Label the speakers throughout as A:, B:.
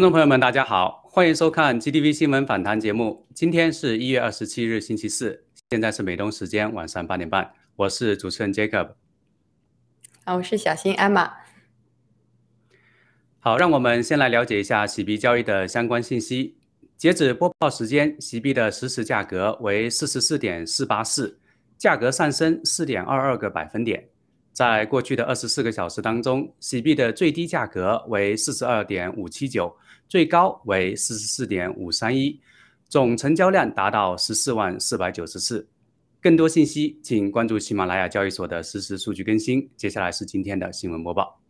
A: 观众朋友们，大家好，欢迎收看 GTV 新闻访谈节目。今天是一月二十七日，星期四，现在是美东时间晚上八点半。我是主持人 Jacob。
B: 啊，我是小新 Emma。
A: 好，让我们先来了解一下洗币交易的相关信息。截止播报时间，洗币的实时价格为四十四点四八四，价格上升四点二二个百分点。在过去的二十四个小时当中，洗币的最低价格为四十二点五七九，最高为四十四点五三一，总成交量达到十四万四百九十次。更多信息，请关注喜马拉雅交易所的实时数据更新。接下来是今天的新闻播报。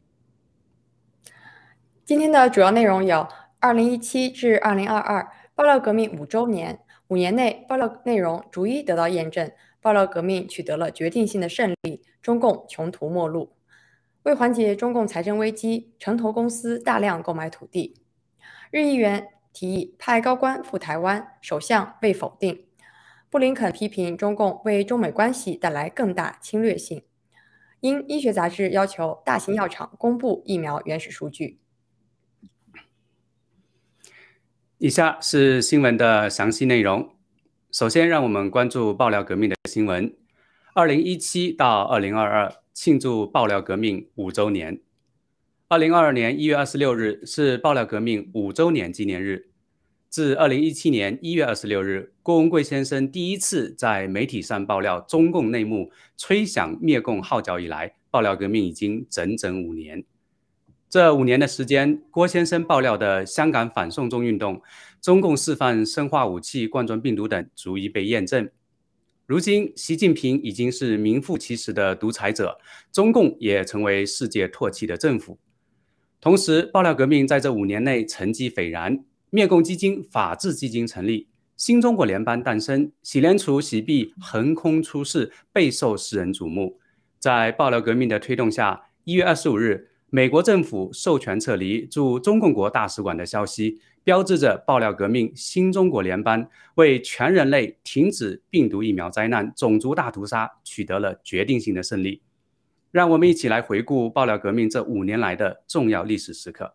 B: 今天的主要内容有：二零一七至二零二二爆料革命五周年，五年内爆料内容逐一得到验证。爆料革命取得了决定性的胜利，中共穷途末路。为缓解中共财政危机，城投公司大量购买土地。日议员提议派高官赴台湾，首相未否定。布林肯批评中共为中美关系带来更大侵略性。因医学杂志要求大型药厂公布疫苗原始数据。
A: 以下是新闻的详细内容。首先，让我们关注爆料革命的新闻。二零一七到二零二二庆祝爆料革命五周年。二零二二年一月二十六日是爆料革命五周年纪念日。自二零一七年一月二十六日郭文贵先生第一次在媒体上爆料中共内幕、吹响灭共号角以来，爆料革命已经整整五年。这五年的时间，郭先生爆料的香港反送中运动。中共释放生化武器、冠状病毒等，逐一被验证。如今，习近平已经是名副其实的独裁者，中共也成为世界唾弃的政府。同时，爆料革命在这五年内成绩斐然，灭共基金、法治基金成立，新中国联邦诞生，洗联储、洗币横空出世，备受世人瞩目。在爆料革命的推动下，一月二十五日，美国政府授权撤离驻中共国大使馆的消息。标志着爆料革命新中国联邦为全人类停止病毒疫苗灾难、种族大屠杀取得了决定性的胜利。让我们一起来回顾爆料革命这五年来的重要历史时刻。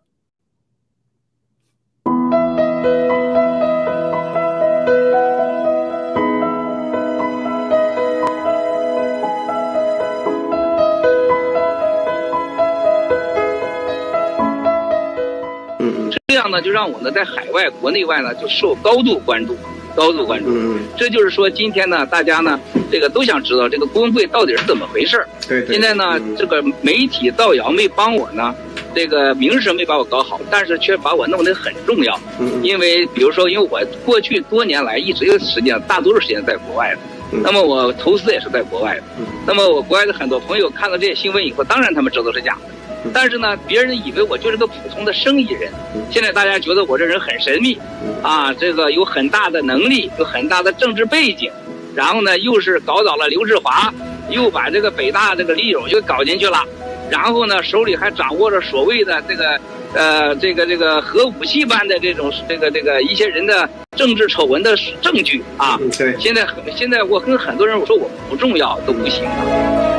C: 这样呢，就让我呢在海外、国内外呢就受高度关注，高度关注。嗯这就是说，今天呢，大家呢，这个都想知道这个工会到底是怎么回事儿。
D: 对。
C: 现在呢，这个媒体造谣没帮我呢，这个名声没把我搞好，但是却把我弄得很重要。嗯。因为比如说，因为我过去多年来一直有时间，大多数时间在国外的。嗯。那么我投资也是在国外的。嗯。那么我国外的很多朋友看到这些新闻以后，当然他们知道是假的。但是呢，别人以为我就是个普通的生意人。现在大家觉得我这人很神秘，啊，这个有很大的能力，有很大的政治背景，然后呢，又是搞倒了刘志华，又把这个北大这个李勇又搞进去了，然后呢，手里还掌握着所谓的这个，呃，这个这个核武器般的这种这个这个一些人的政治丑闻的证据啊。
D: 对。
C: 现在现在我跟很多人我说我不重要都不行了。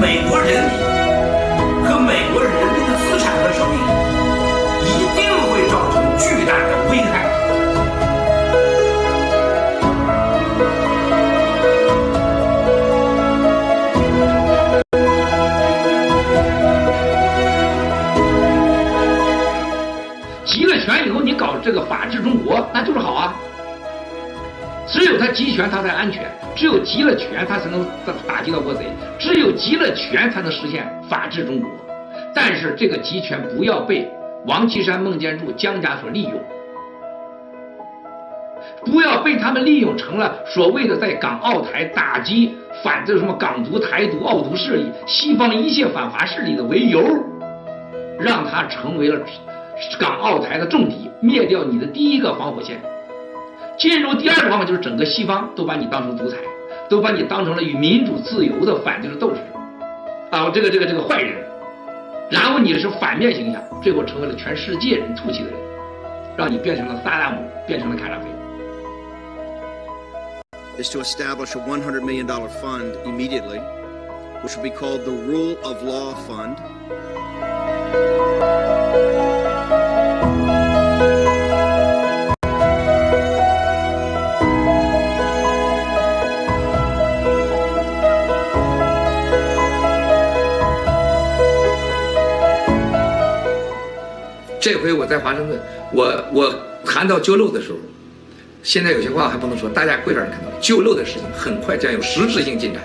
E: 美国人民和美国人民的资产和生命一定会造成。巨大的危害。
D: 集了权以后，你搞这个法治中国，那就是好啊。只有他集权，他才安全；只有集了权，他才能打击到国贼；只有集了权，才能实现法治中国。但是这个集权不要被王岐山、孟建柱、江家所利用，不要被他们利用成了所谓的在港澳台打击反这什么港独、台独、澳独势力、西方一切反华势力的为由，让他成为了港澳台的重敌，灭掉你的第一个防火线。进入第二个方法就是整个西方都把你当成独裁，都把你当成了与民主自由的反就是斗士，啊，这个这个这个坏人，然后你是反面形象，最后成为了全世界人唾弃的人，让你变成了萨达姆，变成了卡扎菲。
F: is to establish a $100 million fund immediately, which will be called the Rule of Law Fund.
D: 这回我在华盛顿，我我谈到救漏的时候，现在有些话还不能说，大家会让人看到了，救漏的事情很快将有实质性进展，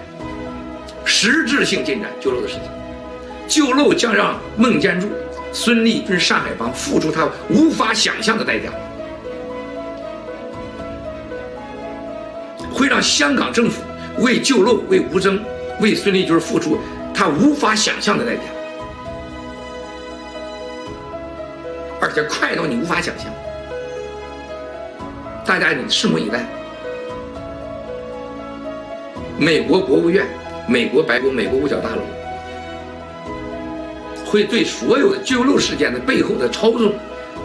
D: 实质性进展，救漏的事情，救漏将让孟建柱、孙立军、上海帮付出他无法想象的代价，会让香港政府为救漏、为吴征、为孙立军付出他无法想象的代价。而且快到你无法想象。大家你拭目以待。美国国务院、美国白宫、美国五角大楼会对所有的救漏事件的背后的操纵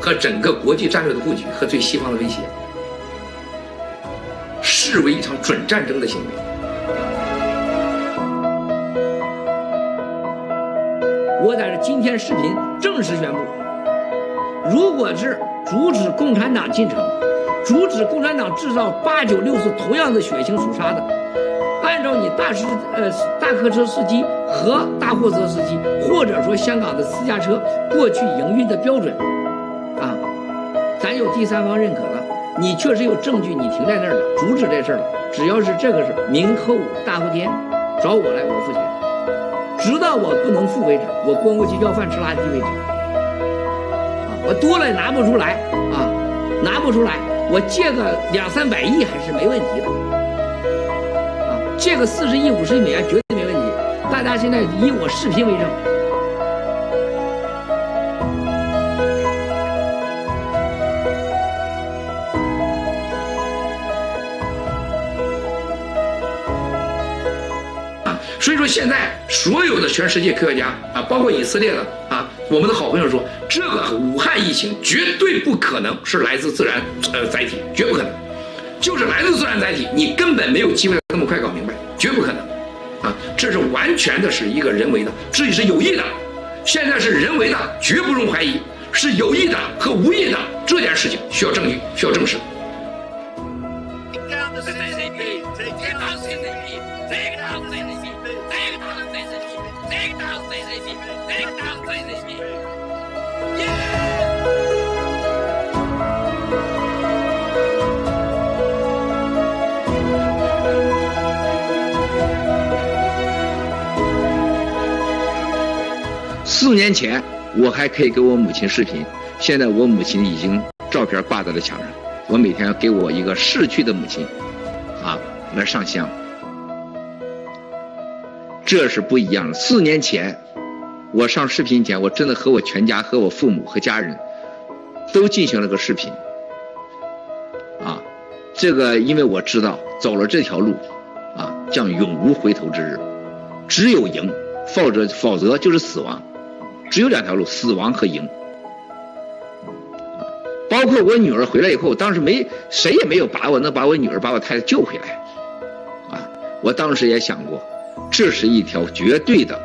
D: 和整个国际战略的布局和对西方的威胁，视为一场准战争的行为。我在这今天视频正式宣布。如果是阻止共产党进城，阻止共产党制造八九六次同样的血腥屠杀的，按照你大司呃大客车司机和大货车司机，或者说香港的私家车过去营运的标准，啊，咱有第三方认可了，你确实有证据，你停在那儿了，阻止这事儿了。只要是这个事明后大后天，找我来，我付钱，直到我不能付为止，我关过去要饭吃垃圾为止。我多了也拿不出来啊，拿不出来，我借个两三百亿还是没问题的，啊，借个四十亿、五十亿美元绝对没问题。大家现在以我视频为证。所以说现在所有的全世界科学家啊，包括以色列的啊。我们的好朋友说，这个武汉疫情绝对不可能是来自自然呃载体，绝不可能。就是来自自然载体，你根本没有机会那么快搞明白，绝不可能。啊，这是完全的是一个人为的，自己是有意的。现在是人为的，绝不容怀疑，是有意的和无意的这件事情需要证据，需要证实。四年前，我还可以给我母亲视频，现在我母亲已经照片挂在了墙上。我每天要给我一个逝去的母亲，啊，来上香。这是不一样的。四年前，我上视频前，我真的和我全家、和我父母和家人，都进行了个视频。啊，这个因为我知道走了这条路，啊，将永无回头之日，只有赢，否则否则就是死亡。只有两条路，死亡和赢。包括我女儿回来以后，当时没谁也没有把握能把我女儿把我太太救回来，啊，我当时也想过，这是一条绝对的，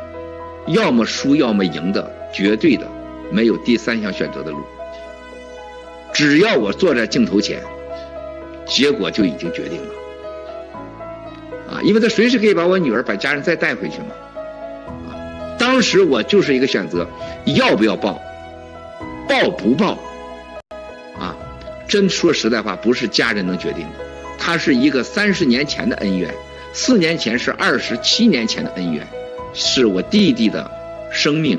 D: 要么输要么赢的绝对的，没有第三项选择的路。只要我坐在镜头前，结果就已经决定了。啊，因为他随时可以把我女儿、把家人再带回去嘛。啊，当时我就是一个选择，要不要报，报不报？啊，真说实在话，不是家人能决定的，他是一个三十年前的恩怨，四年前是二十七年前的恩怨，是我弟弟的生命，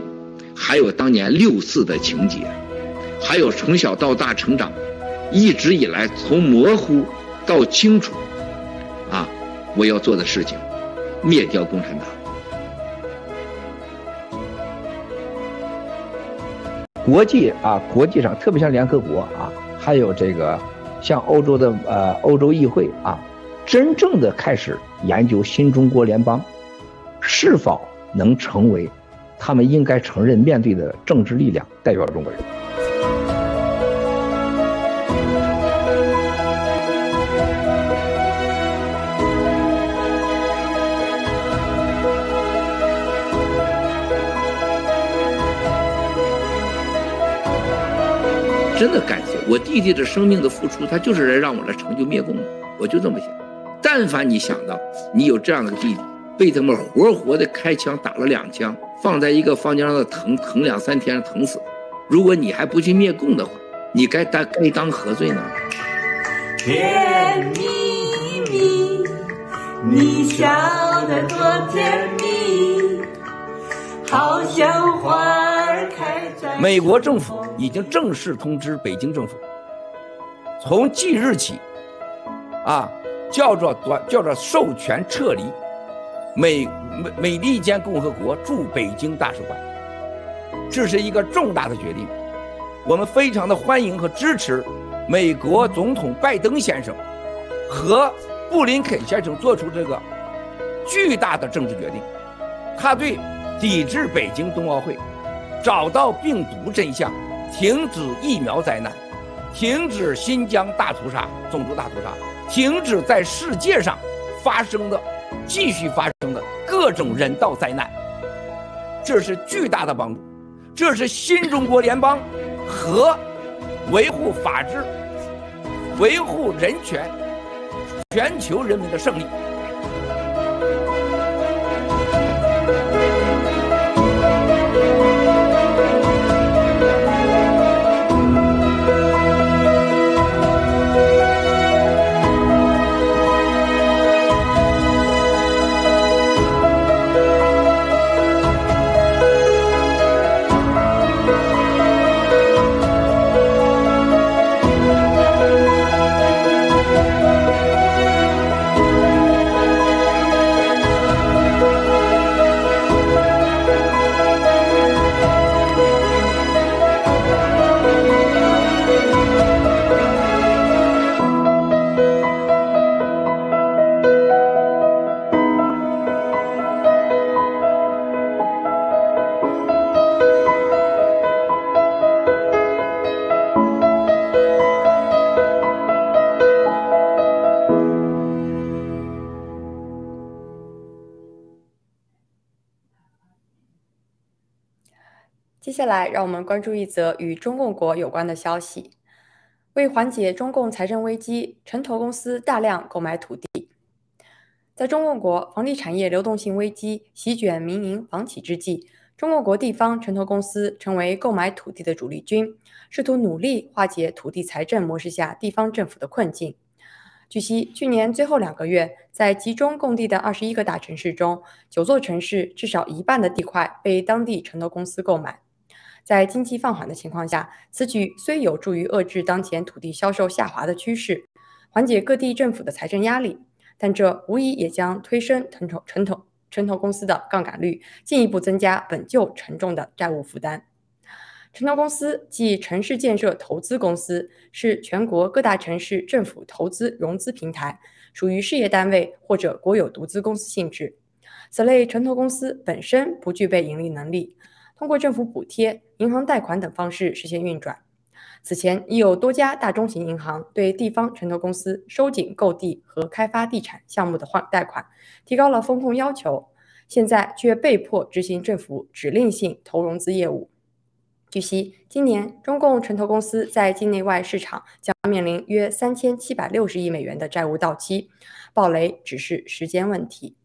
D: 还有当年六四的情节，还有从小到大成长，一直以来从模糊到清楚，啊。我要做的事情，灭掉共产党。
G: 国际啊，国际上特别像联合国啊，还有这个像欧洲的呃欧洲议会啊，真正的开始研究新中国联邦是否能成为他们应该承认面对的政治力量，代表中国人。
D: 真的感谢我弟弟的生命的付出，他就是来让我来成就灭共，我就这么想。但凡你想到你有这样的弟弟，被他们活活的开枪打了两枪，放在一个房间让他疼疼两三天疼死，如果你还不去灭共的话，你该当该当何罪呢？
H: 甜蜜蜜，你笑得多甜蜜，好像花儿开在。
G: 美国政府。已经正式通知北京政府，从即日起，啊，叫做短叫做授权撤离。美美美利坚共和国驻北京大使馆，这是一个重大的决定，我们非常的欢迎和支持美国总统拜登先生和布林肯先生做出这个巨大的政治决定，他对抵制北京冬奥会，找到病毒真相。停止疫苗灾难，停止新疆大屠杀、种族大屠杀，停止在世界上发生的、继续发生的各种人道灾难，这是巨大的帮助，这是新中国联邦和维护法治、维护人权、全球人民的胜利。
B: 来，让我们关注一则与中共国有关的消息。为缓解中共财政危机，城投公司大量购买土地。在中共国房地产业流动性危机席卷民营房企之际，中共国地方城投公司成为购买土地的主力军，试图努力化解土地财政模式下地方政府的困境。据悉，去年最后两个月，在集中供地的二十一个大城市中，九座城市至少一半的地块被当地城投公司购买。在经济放缓的情况下，此举虽有助于遏制当前土地销售下滑的趋势，缓解各地政府的财政压力，但这无疑也将推升城投城投城投公司的杠杆率，进一步增加本就沉重的债务负担。城投公司即城市建设投资公司，是全国各大城市政府投资融资平台，属于事业单位或者国有独资公司性质。此类城投公司本身不具备盈利能力。通过政府补贴、银行贷款等方式实现运转。此前已有多家大中型银行对地方城投公司收紧购地和开发地产项目的换贷款，提高了风控要求。现在却被迫执行政府指令性投融资业务。据悉，今年中共城投公司在境内外市场将面临约三千七百六十亿美元的债务到期，暴雷只是时间问题。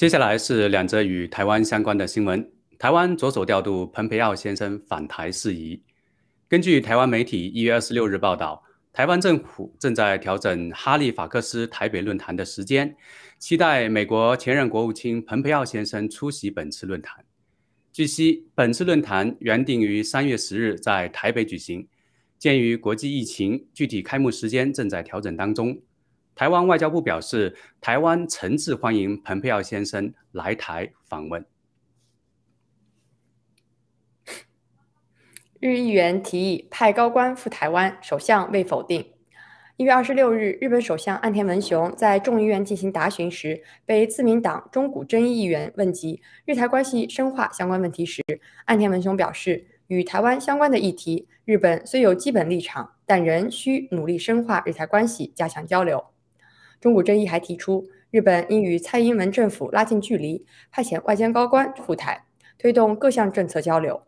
A: 接下来是两则与台湾相关的新闻。台湾着手调度蓬佩奥先生访台事宜。根据台湾媒体一月二十六日报道。台湾政府正在调整哈利法克斯台北论坛的时间，期待美国前任国务卿蓬佩奥先生出席本次论坛。据悉，本次论坛原定于三月十日在台北举行，鉴于国际疫情，具体开幕时间正在调整当中。台湾外交部表示，台湾诚挚欢迎蓬佩奥先生来台访问。
B: 日议员提议派高官赴台湾，首相未否定。一月二十六日，日本首相岸田文雄在众议院进行答询时，被自民党中古争议议员问及日台关系深化相关问题时，岸田文雄表示，与台湾相关的议题，日本虽有基本立场，但仍需努力深化日台关系，加强交流。中古争议还提出，日本应与蔡英文政府拉近距离，派遣外交高官赴台，推动各项政策交流。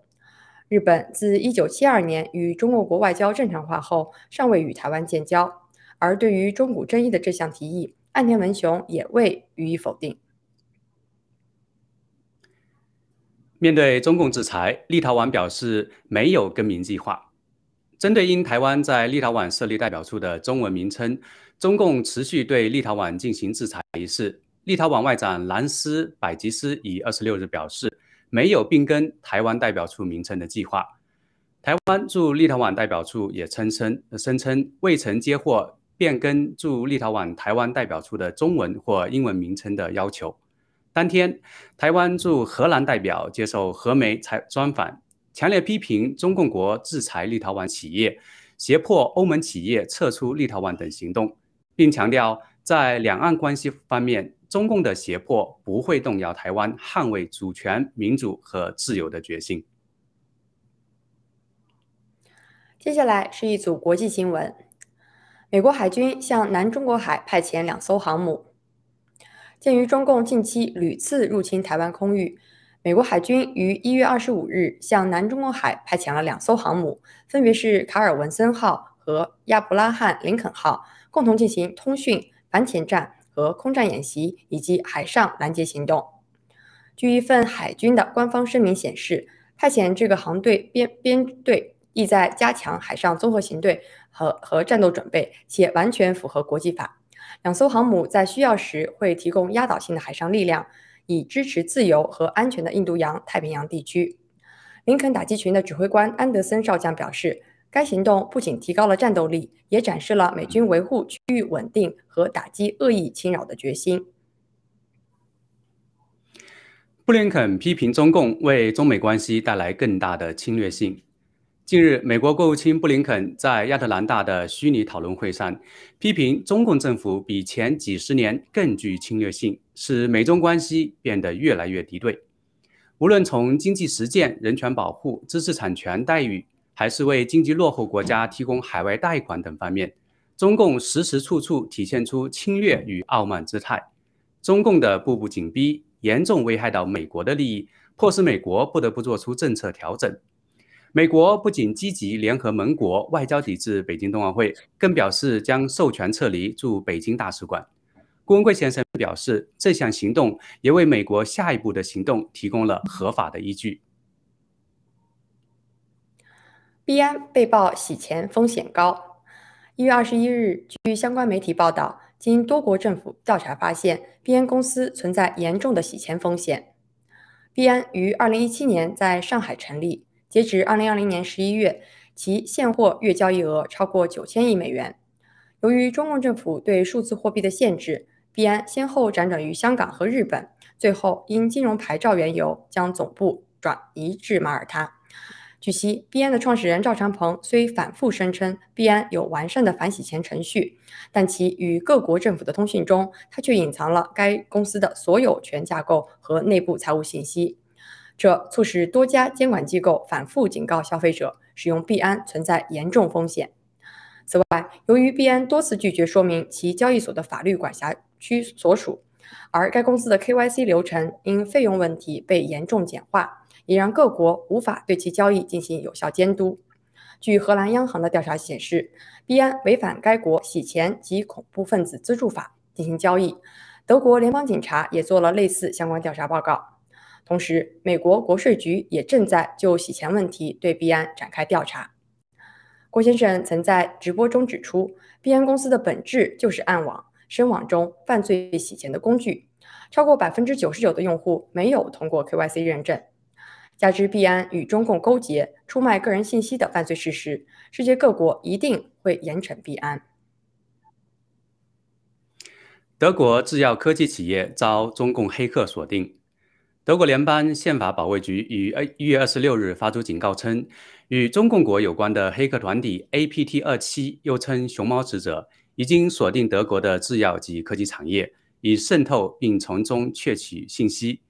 B: 日本自1972年与中国国外交正常化后，尚未与台湾建交。而对于中古争议的这项提议，岸田文雄也未予以否定。
A: 面对中共制裁，立陶宛表示没有更名计划。针对因台湾在立陶宛设立代表处的中文名称，中共持续对立陶宛进行制裁一事，立陶宛外长兰斯百吉斯以26日表示。没有并更台湾代表处名称的计划。台湾驻立陶宛代表处也称称声称未曾接获变更驻立陶宛台湾代表处的中文或英文名称的要求。当天，台湾驻荷兰代表接受荷媒采专访，强烈批评中共国制裁立陶宛企业、胁迫欧盟企业撤出立陶宛等行动，并强调在两岸关系方面。中共的胁迫不会动摇台湾捍卫主权、民主和自由的决心。
B: 接下来是一组国际新闻：美国海军向南中国海派遣两艘航母。鉴于中共近期屡次入侵台湾空域，美国海军于一月二十五日向南中国海派遣了两艘航母，分别是卡尔文森号和亚伯拉罕林肯号，共同进行通讯、反潜战。和空战演习以及海上拦截行动。据一份海军的官方声明显示，派遣这个航队编编队意在加强海上综合行动和和战斗准备，且完全符合国际法。两艘航母在需要时会提供压倒性的海上力量，以支持自由和安全的印度洋太平洋地区。林肯打击群的指挥官安德森少将表示。该行动不仅提高了战斗力，也展示了美军维护区域稳定和打击恶意侵扰的决心。
A: 布林肯批评中共为中美关系带来更大的侵略性。近日，美国国务卿布林肯在亚特兰大的虚拟讨论会上，批评中共政府比前几十年更具侵略性，使美中关系变得越来越敌对。无论从经济实践、人权保护、知识产权待遇。还是为经济落后国家提供海外贷款等方面，中共时时处处体现出侵略与傲慢姿态。中共的步步紧逼，严重危害到美国的利益，迫使美国不得不做出政策调整。美国不仅积极联合盟国外交抵制北京冬奥会，更表示将授权撤离驻北京大使馆。顾文贵先生表示，这项行动也为美国下一步的行动提供了合法的依据。
B: 币安被曝洗钱风险高。一月二十一日，据相关媒体报道，经多国政府调查发现，币安公司存在严重的洗钱风险。币安于二零一七年在上海成立，截至二零二零年十一月，其现货月交易额超过九千亿美元。由于中共政府对数字货币的限制，币安先后辗转于香港和日本，最后因金融牌照缘由，将总部转移至马耳他。据悉，币安的创始人赵长鹏虽反复声称币安有完善的反洗钱程序，但其与各国政府的通讯中，他却隐藏了该公司的所有权架构和内部财务信息，这促使多家监管机构反复警告消费者使用币安存在严重风险。此外，由于币安多次拒绝说明其交易所的法律管辖区所属，而该公司的 KYC 流程因费用问题被严重简化，也让各国无法对其交易进行有效监督。据荷兰央行的调查显示，币安违反该国洗钱及恐怖分子资助法进行交易。德国联邦警察也做了类似相关调查报告。同时，美国国税局也正在就洗钱问题对币安展开调查。郭先生曾在直播中指出，币安公司的本质就是暗网、深网中犯罪洗钱的工具。超过百分之九十九的用户没有通过 KYC 认证。加之币安与中共勾结、出卖个人信息的犯罪事实，世界各国一定会严惩币安。
A: 德国制药科技企业遭中共黑客锁定。德国联邦宪法保卫局于一月二十六日发出警告称，与中共国有关的黑客团体 APT 二七，又称“熊猫使者”，已经锁定德国的制药及科技产业，以渗透并从中窃取信息。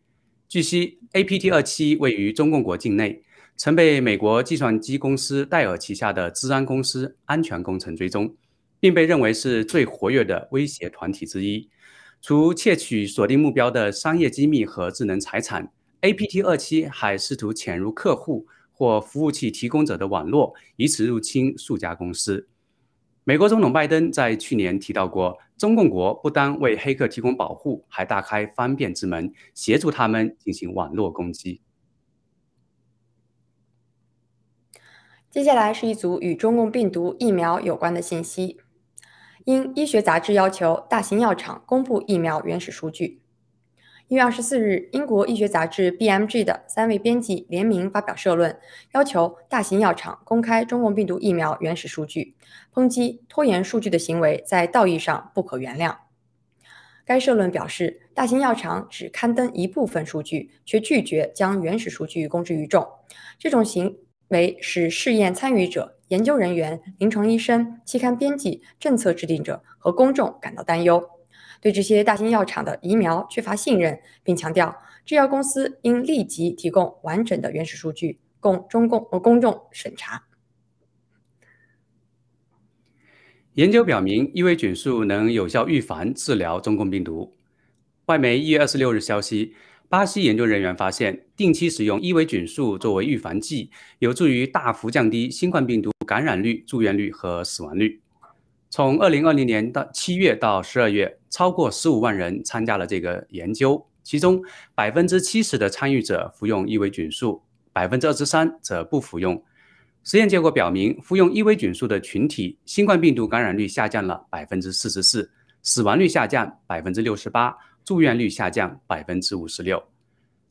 A: 据悉，APT 二七位于中共国境内，曾被美国计算机公司戴尔旗下的治安公司安全工程追踪，并被认为是最活跃的威胁团体之一。除窃取锁定目标的商业机密和智能财产，APT 二七还试图潜入客户或服务器提供者的网络，以此入侵数家公司。美国总统拜登在去年提到过，中共国不单为黑客提供保护，还大开方便之门，协助他们进行网络攻击。
B: 接下来是一组与中共病毒疫苗有关的信息。因医学杂志要求大型药厂公布疫苗原始数据。一月二十四日，英国医学杂志 BMG 的三位编辑联名发表社论，要求大型药厂公开中共病毒疫苗原始数据，抨击拖延数据的行为在道义上不可原谅。该社论表示，大型药厂只刊登一部分数据，却拒绝将原始数据公之于众，这种行为使试验参与者、研究人员、临床医生、期刊编辑、政策制定者和公众感到担忧。对这些大型药厂的疫苗缺乏信任，并强调制药公司应立即提供完整的原始数据供中共和公众审查。
A: 研究表明，伊维菌素能有效预防、治疗中共病毒。外媒一月二十六日消息，巴西研究人员发现，定期使用伊维菌素作为预防剂，有助于大幅降低新冠病毒感染率、住院率和死亡率。从二零二零年到七月到十二月，超过十五万人参加了这个研究，其中百分之七十的参与者服用伊维菌素，百分之二十三则不服用。实验结果表明，服用伊维菌素的群体，新冠病毒感染率下降了百分之四十四，死亡率下降百分之六十八，住院率下降百分之五十六。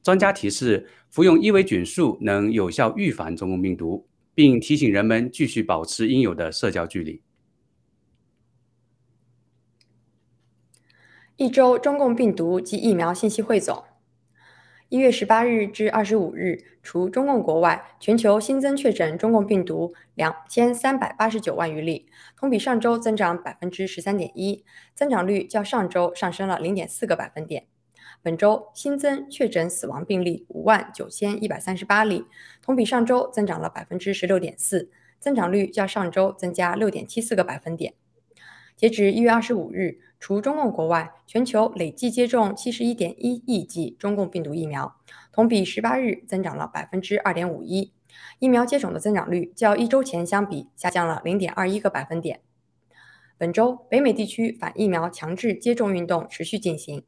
A: 专家提示，服用伊维菌素能有效预防中共病毒，并提醒人们继续保持应有的社交距离。
B: 一周中共病毒及疫苗信息汇总：一月十八日至二十五日，除中共国外，全球新增确诊中共病毒两千三百八十九万余例，同比上周增长百分之十三点一，增长率较上周上升了零点四个百分点。本周新增确诊死亡病例五万九千一百三十八例，同比上周增长了百分之十六点四，增长率较上周增加六点七四个百分点。截至一月二十五日。除中共国外，全球累计接种七十一点一亿剂中共病毒疫苗，同比十八日增长了百分之二点五一。疫苗接种的增长率较一周前相比下降了零点二一个百分点。本周，北美地区反疫苗强制接种运动持续进行。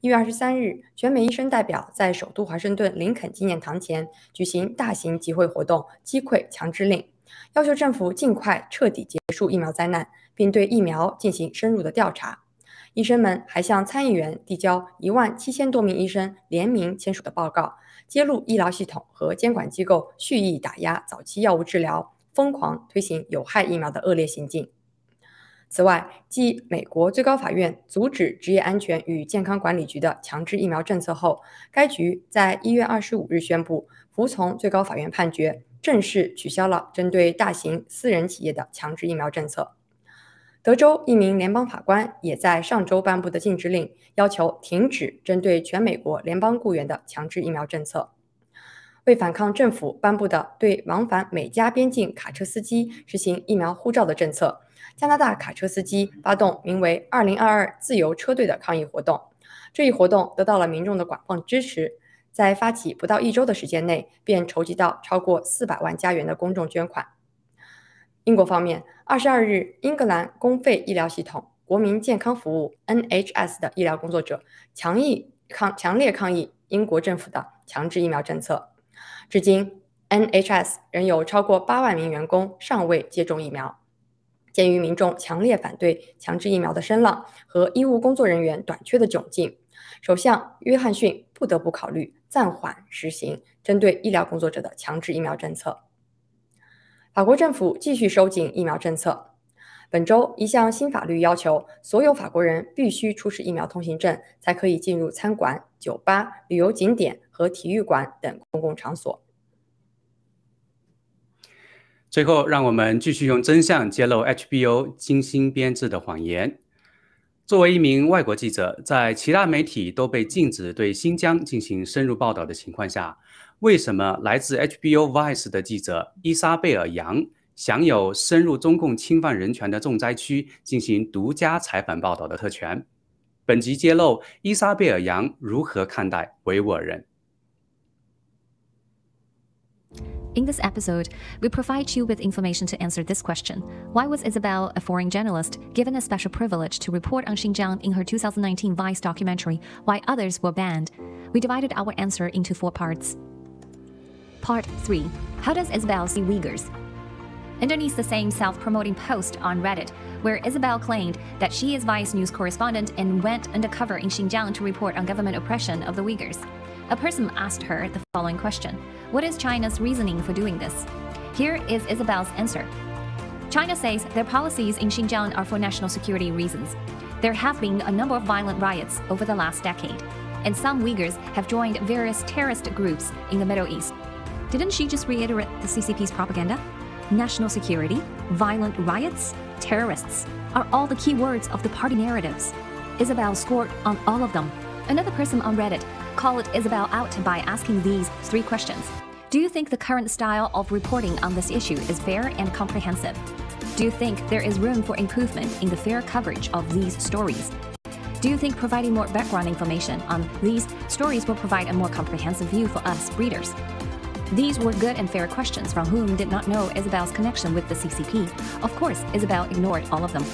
B: 一月二十三日，全美医生代表在首都华盛顿林肯纪念堂前举行大型集会活动，击溃强制令，要求政府尽快彻底结束疫苗灾难，并对疫苗进行深入的调查。医生们还向参议员递交一万七千多名医生联名签署的报告，揭露医疗系统和监管机构蓄意打压早期药物治疗、疯狂推行有害疫苗的恶劣行径。此外，继美国最高法院阻止职业安全与健康管理局的强制疫苗政策后，该局在一月二十五日宣布服从最高法院判决，正式取消了针对大型私人企业的强制疫苗政策。德州一名联邦法官也在上周颁布的禁止令，要求停止针对全美国联邦雇员的强制疫苗政策。为反抗政府颁布的对往返美加边境卡车司机实行疫苗护照的政策，加拿大卡车司机发动名为“二零二二自由车队”的抗议活动，这一活动得到了民众的广泛支持，在发起不到一周的时间内，便筹集到超过四百万加元的公众捐款。英国方面，二十二日，英格兰公费医疗系统国民健康服务 （NHS） 的医疗工作者强议抗强烈抗议英国政府的强制疫苗政策。至今，NHS 仍有超过八万名员工尚未接种疫苗。鉴于民众强烈反对强制疫苗的声浪和医务工作人员短缺的窘境，首相约翰逊不得不考虑暂缓实行针对医疗工作者的强制疫苗政策。法国政府继续收紧疫苗政策。本周，一项新法律要求所有法国人必须出示疫苗通行证，才可以进入餐馆、酒吧、旅游景点和体育馆等公共场所。
A: 最后，让我们继续用真相揭露 HBO 精心编制的谎言。作为一名外国记者，在其他媒体都被禁止对新疆进行深入报道的情况下，为什么来自 HBO Vice 的记者伊莎贝尔·杨享有深入中共侵犯人权的重灾区进行独家采访报道的特权？本集揭露伊莎贝尔·杨如何看待维吾尔人。
I: In this episode, we provide you with information to answer this question Why was Isabel, a foreign journalist, given a special privilege to report on Xinjiang in her 2019 Vice documentary, Why Others Were Banned? We divided our answer into four parts. Part 3 How does Isabel see Uyghurs? Underneath the same self promoting post on Reddit, where Isabel claimed that she is Vice News correspondent and went undercover in Xinjiang to report on government oppression of the Uyghurs. A person asked her the following question What is China's reasoning for doing this? Here is Isabel's answer China says their policies in Xinjiang are for national security reasons. There have been a number of violent riots over the last decade, and some Uyghurs have joined various terrorist groups in the Middle East. Didn't she just reiterate the CCP's propaganda? National security, violent riots, terrorists are all the key words of the party narratives. Isabel scored on all of them. Another person on Reddit called Isabel out by asking these three questions. Do you think the current style of reporting on this issue is fair and comprehensive? Do you think there is room for improvement in the fair coverage of these stories? Do you think providing more background information on these stories will provide a more comprehensive view for us readers? These were good and fair questions from whom did not know Isabel's connection with the CCP. Of course, Isabel ignored all of them.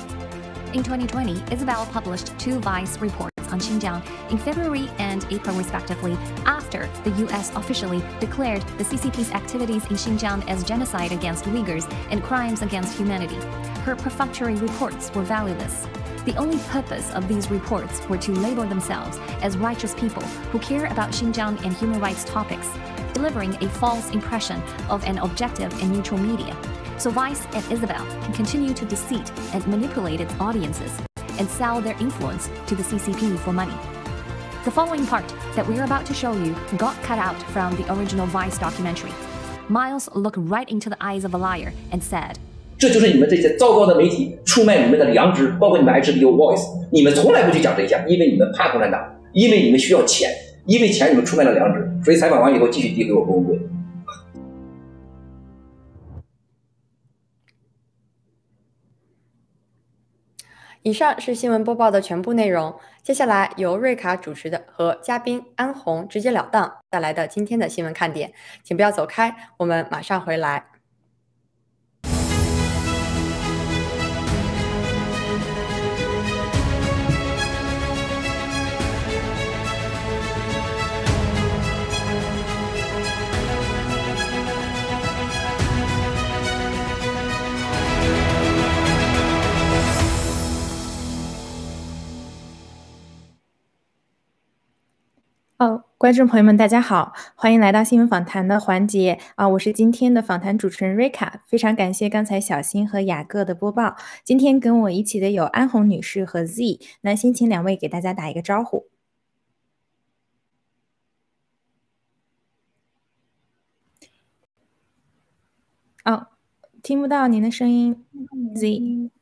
I: In 2020, Isabel published two Vice reports on Xinjiang in February and April, respectively, after the US officially declared the CCP's activities in Xinjiang as genocide against Uyghurs and crimes against humanity. Her perfunctory reports were valueless. The only purpose of these reports were to label themselves as righteous people who care about Xinjiang and human rights topics, delivering a false impression of an objective and neutral media. So Vice and Isabel can continue to deceive and manipulate its audiences and sell their influence to the CCP for money. The following part that we are about to show you got cut out from the original Vice documentary. Miles looked right into the eyes of a liar and said,
J: 这就是你们这些糟糕的媒体出卖你们的良知，包括你们 HBO Voice，你们从来不去讲这些，因为你们怕共产党，因为你们需要钱，因为钱你们出卖了良知。所以采访完以后继续诋毁我公会。
B: 以上是新闻播报的全部内容。接下来由瑞卡主持的和嘉宾安红直截了当带来的今天的新闻看点，请不要走开，我们马上回来。
K: 观众朋友们，大家好，欢迎来到新闻访谈的环节啊！我是今天的访谈主持人瑞卡，非常感谢刚才小新和雅各的播报。今天跟我一起的有安红女士和 Z，那先请两位给大家打一个招呼。哦，听不到您的声音，Z。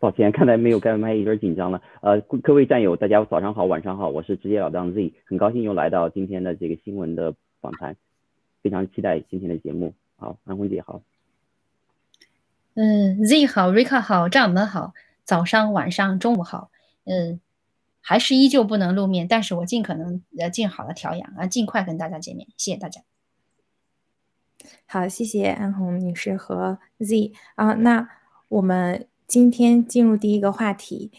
L: 抱歉，看来没有开麦，有点紧张了。呃，各位战友，大家早上好，晚上好，我是直接了当 Z，很高兴又来到今天的这个新闻的访谈，非常期待今天的节目。好，安红姐好。
M: 嗯，Z 好，Rika 好，战友们好，早上、晚上、中午好。嗯，还是依旧不能露面，但是我尽可能呃尽好了调养啊，尽快跟大家见面，谢谢大家。
K: 好，谢谢安红女士和 Z 啊，那我们今天进入第一个话题，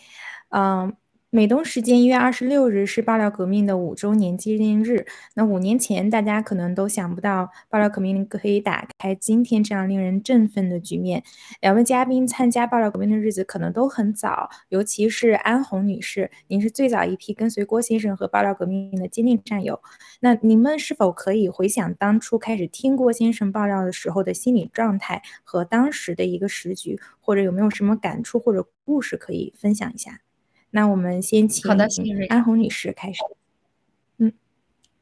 K: 嗯。美东时间一月二十六日是爆料革命的五周年纪念日。那五年前，大家可能都想不到爆料革命可以打开今天这样令人振奋的局面。两位嘉宾参加爆料革命的日子可能都很早，尤其是安红女士，您是最早一批跟随郭先生和爆料革命的坚定战友。那您们是否可以回想当初开始听郭先生爆料的时候的心理状态和当时的一个时局，或者有没有什么感触或者故事可以分享一下？那我们先请
M: 好的，
K: 安红女士开始。嗯，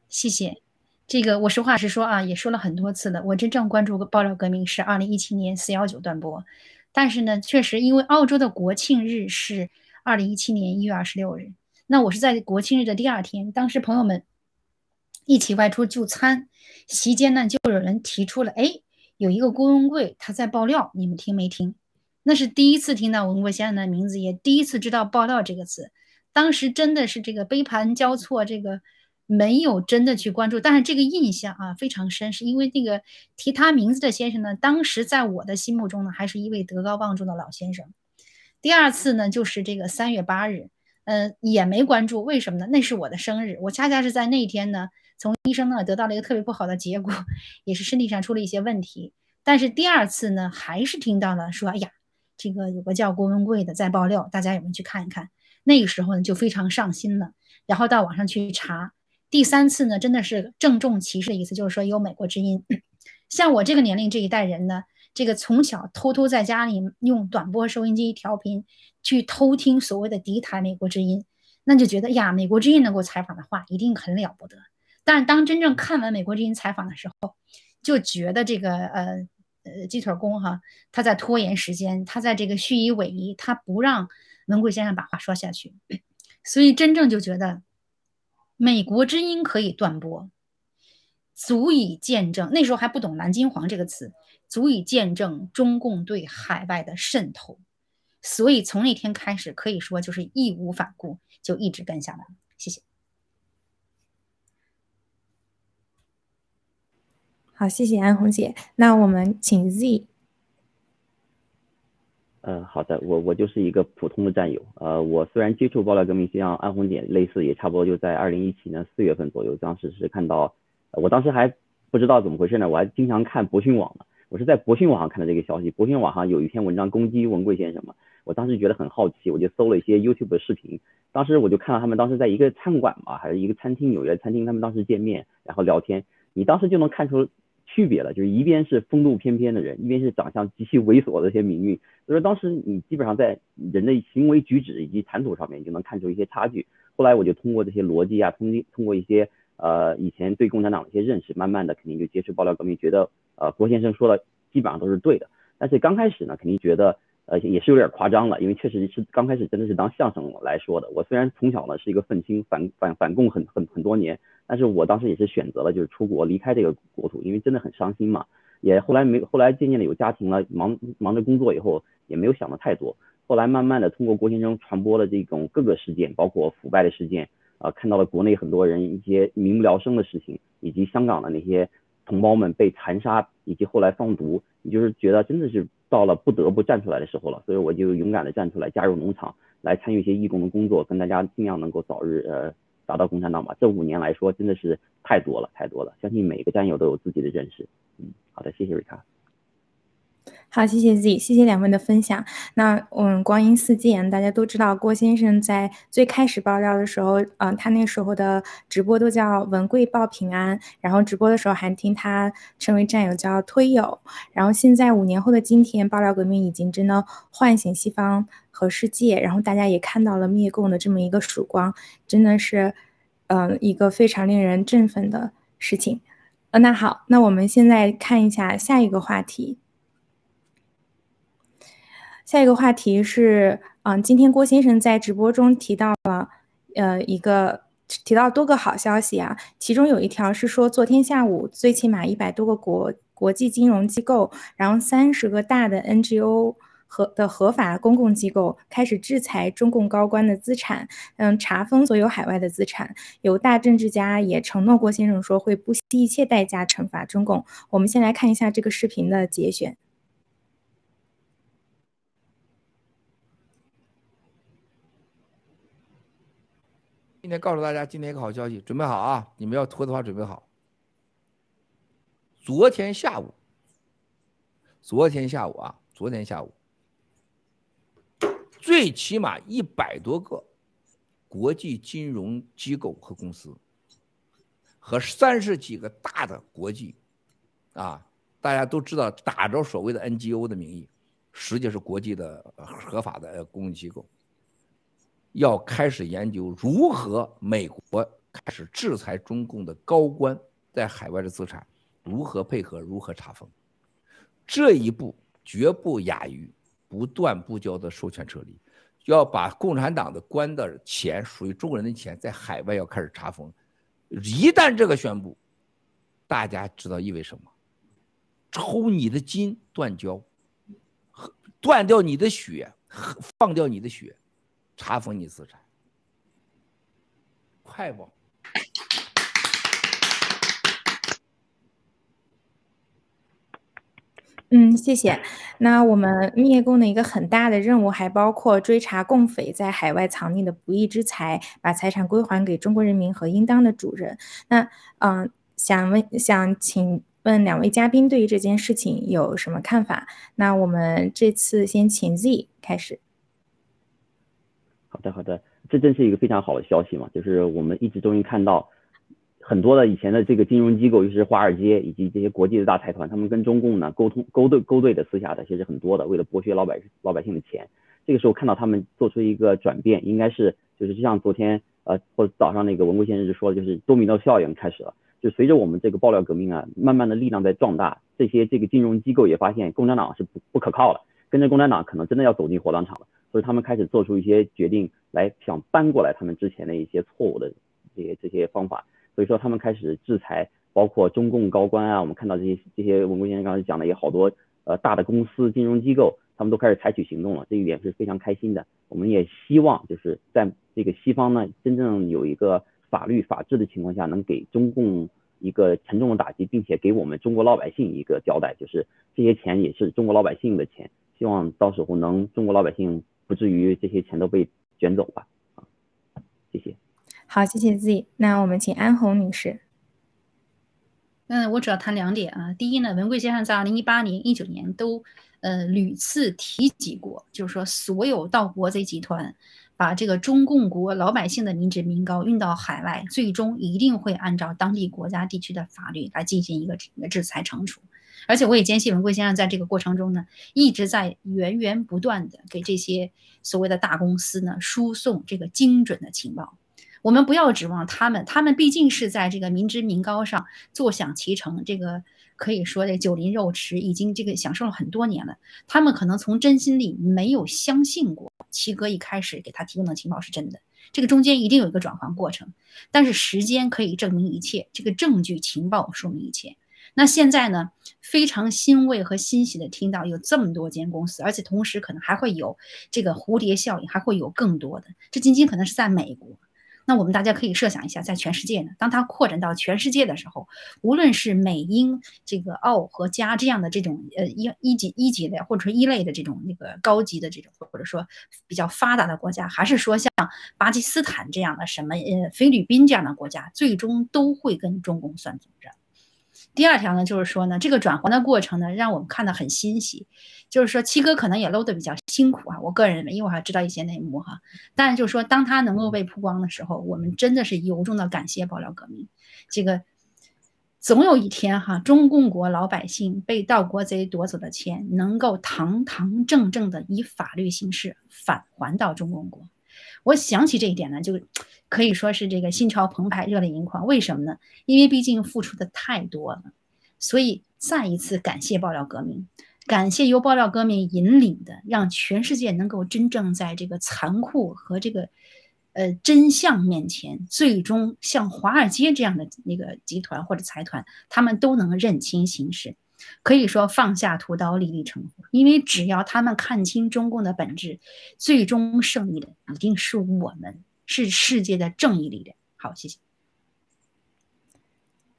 M: 谢谢。这个我实话实说啊，也说了很多次了。我真正关注爆料革命是二零一七年四幺九断播，但是呢，确实因为澳洲的国庆日是二零一七年一月二十六日，那我是在国庆日的第二天，当时朋友们一起外出就餐，席间呢就有人提出了，哎，有一个郭文贵他在爆料，你们听没听？那是第一次听到文贵先生的名字，也第一次知道“报道”这个词。当时真的是这个杯盘交错，这个没有真的去关注，但是这个印象啊非常深，是因为那个提他名字的先生呢，当时在我的心目中呢，还是一位德高望重的老先生。第二次呢，就是这个三月八日，嗯，也没关注，为什么呢？那是我的生日，我恰恰是在那一天呢，从医生那得到了一个特别不好的结果，也是身体上出了一些问题。但是第二次呢，还是听到了说，哎呀。这个有个叫郭文贵的在爆料，大家有没有去看一看？那个时候呢就非常上心了，然后到网上去查。第三次呢真的是郑重其事的意思，就是说有美国之音。像我这个年龄这一代人呢，这个从小偷偷在家里用短波收音机调频去偷听所谓的敌台美国之音，那就觉得呀，美国之音能够采访的话一定很了不得。但是当真正看完美国之音采访的时候，就觉得这个呃。呃，鸡腿公哈，他在拖延时间，他在这个虚以委蛇，他不让文贵先生把话说下去，所以真正就觉得美国之音可以断播，足以见证那时候还不懂“蓝金黄”这个词，足以见证中共对海外的渗透，所以从那天开始，可以说就是义无反顾，就一直跟下来。谢谢。
K: 好，谢谢安红姐。那我们请 Z。
L: 呃，好的，我我就是一个普通的战友。呃，我虽然接触爆料革命，像安红姐类似，也差不多就在二零一七年四月份左右。当时是看到，我当时还不知道怎么回事呢，我还经常看博讯网呢。我是在博讯网上看到这个消息，博讯网上有一篇文章攻击文贵先生嘛。我当时觉得很好奇，我就搜了一些 YouTube 的视频。当时我就看到他们当时在一个餐馆嘛，还是一个餐厅，纽约餐厅，他们当时见面，然后聊天，你当时就能看出。区别了，就是一边是风度翩翩的人，一边是长相极其猥琐的一些民运。所以说当时你基本上在人的行为举止以及谈吐上面就能看出一些差距。后来我就通过这些逻辑啊，通通过一些呃以前对共产党的一些认识，慢慢的肯定就接触爆料革命，觉得呃郭先生说的基本上都是对的。但是刚开始呢，肯定觉得呃也是有点夸张了，因为确实是刚开始真的是当相声来说的。我虽然从小呢是一个愤青，反反反共很很很多年。但是我当时也是选择了就是出国离开这个国土，因为真的很伤心嘛。也后来没后来渐渐的有家庭了，忙忙着工作以后也没有想的太多。后来慢慢的通过郭先生传播的这种各个事件，包括腐败的事件啊，看到了国内很多人一些民不聊生的事情，以及香港的那些同胞们被残杀，以及后来放毒，你就是觉得真的是到了不得不站出来的时候了。所以我就勇敢的站出来，加入农场，来参与一些义工的工作，跟大家尽量能够早日呃。达到共产党吧，这五年来说真的是太多了，太多了。相信每个战友都有自己的认识。嗯，好的，谢谢瑞卡。
K: 好，谢谢 Z，谢谢两位的分享。那嗯，光阴似箭，大家都知道郭先生在最开始爆料的时候，嗯，他那时候的直播都叫文贵报平安，然后直播的时候还听他称为战友叫推友。然后现在五年后的今天，爆料革命已经真的唤醒西方和世界，然后大家也看到了灭共的这么一个曙光，真的是嗯一个非常令人振奋的事情。呃，那好，那我们现在看一下下一个话题。下一个话题是，嗯，今天郭先生在直播中提到了，呃，一个提到多个好消息啊，其中有一条是说，昨天下午最起码一百多个国国际金融机构，然后三十个大的 NGO 合的合法公共机构开始制裁中共高官的资产，嗯，查封所有海外的资产。有大政治家也承诺郭，先生说会不惜一切代价惩罚中共。我们先来看一下这个视频的节选。
G: 今天告诉大家，今天一个好消息，准备好啊！你们要拖的话，准备好。昨天下午，昨天下午啊，昨天下午，最起码一百多个国际金融机构和公司，和三十几个大的国际，啊，大家都知道，打着所谓的 NGO 的名义，实际是国际的合法的公共机构。要开始研究如何美国开始制裁中共的高官在海外的资产，如何配合，如何查封。这一步绝不亚于不断不交的授权撤离，要把共产党的官的钱属于中国人的钱在海外要开始查封。一旦这个宣布，大家知道意味什么？抽你的筋断交，断掉你的血，放掉你的血。查封你资产，快不？
K: 嗯，谢谢。那我们灭共的一个很大的任务，还包括追查共匪在海外藏匿的不义之财，把财产归还给中国人民和应当的主人。那，嗯，想问，想请问两位嘉宾对于这件事情有什么看法？那我们这次先请 Z 开始。
L: 好的，好的，这真是一个非常好的消息嘛，就是我们一直终于看到很多的以前的这个金融机构，尤其是华尔街以及这些国际的大财团，他们跟中共呢沟通勾兑勾兑的私下的其实很多的，为了剥削老百老百姓的钱。这个时候看到他们做出一个转变，应该是就是就像昨天呃或者早上那个文贵先生就说的，就是多米诺效应开始了，就随着我们这个爆料革命啊，慢慢的力量在壮大，这些这个金融机构也发现共产党是不不可靠了，跟着共产党可能真的要走进火葬场了。所以他们开始做出一些决定来，想搬过来他们之前的一些错误的这些这些方法。所以说他们开始制裁，包括中共高官啊。我们看到这些这些文国先生刚才讲的也好多呃大的公司、金融机构，他们都开始采取行动了。这一点是非常开心的。我们也希望就是在这个西方呢，真正有一个法律法治的情况下，能给中共一个沉重的打击，并且给我们中国老百姓一个交代，就是这些钱也是中国老百姓的钱。希望到时候能中国老百姓。不至于这些钱都被卷走吧？啊，谢谢。
K: 好，谢谢 Z。那我们请安红女士。
M: 嗯，我主要谈两点啊。第一呢，文贵先生在二零一八年、一九年都呃屡次提及过，就是说所有盗国贼集团把这个中共国老百姓的民脂民膏运到海外，最终一定会按照当地国家地区的法律来进行一个制裁惩处。而且我也坚信文贵先生在这个过程中呢，一直在源源不断的给这些所谓的大公司呢输送这个精准的情报。我们不要指望他们，他们毕竟是在这个民脂民膏上坐享其成，这个可以说这酒林肉食已经这个享受了很多年了。他们可能从真心里没有相信过七哥一开始给他提供的情报是真的，这个中间一定有一个转换过程。但是时间可以证明一切，这个证据情报说明一切。那现在呢？非常欣慰和欣喜的听到有这么多间公司，而且同时可能还会有这个蝴蝶效应，还会有更多的。这仅仅可能是在美国。那我们大家可以设想一下，在全世界呢，当它扩展到全世界的时候，无论是美英这个澳和加这样的这种呃一一级一级的或者说一类的这种那个高级的这种或者说比较发达的国家，还是说像巴基斯坦这样的什么呃菲律宾这样的国家，最终都会跟中共算总账。第二条呢，就是说呢，这个转换的过程呢，让我们看得很欣喜。就是说，七哥可能也搂得比较辛苦啊，我个人认为，因为我还知道一些内幕哈。但是就是说，当他能够被曝光的时候，我们真的是由衷的感谢爆料革命。这个总有一天哈，中共国老百姓被盗国贼夺走的钱，能够堂堂正正的以法律形式返还到中共国。我想起这一点呢，就。可以说是这个心潮澎湃、热泪盈眶。为什么呢？因为毕竟付出的太多了，所以再一次感谢爆料革命，感谢由爆料革命引领的，让全世界能够真正在这个残酷和这个呃真相面前，最终像华尔街这样的那个集团或者财团，他们都能认清形势。可以说放下屠刀，立地成佛。因为只要他们看清中共的本质，最终胜利的一定是我们，是世界的正义力量。好，谢谢。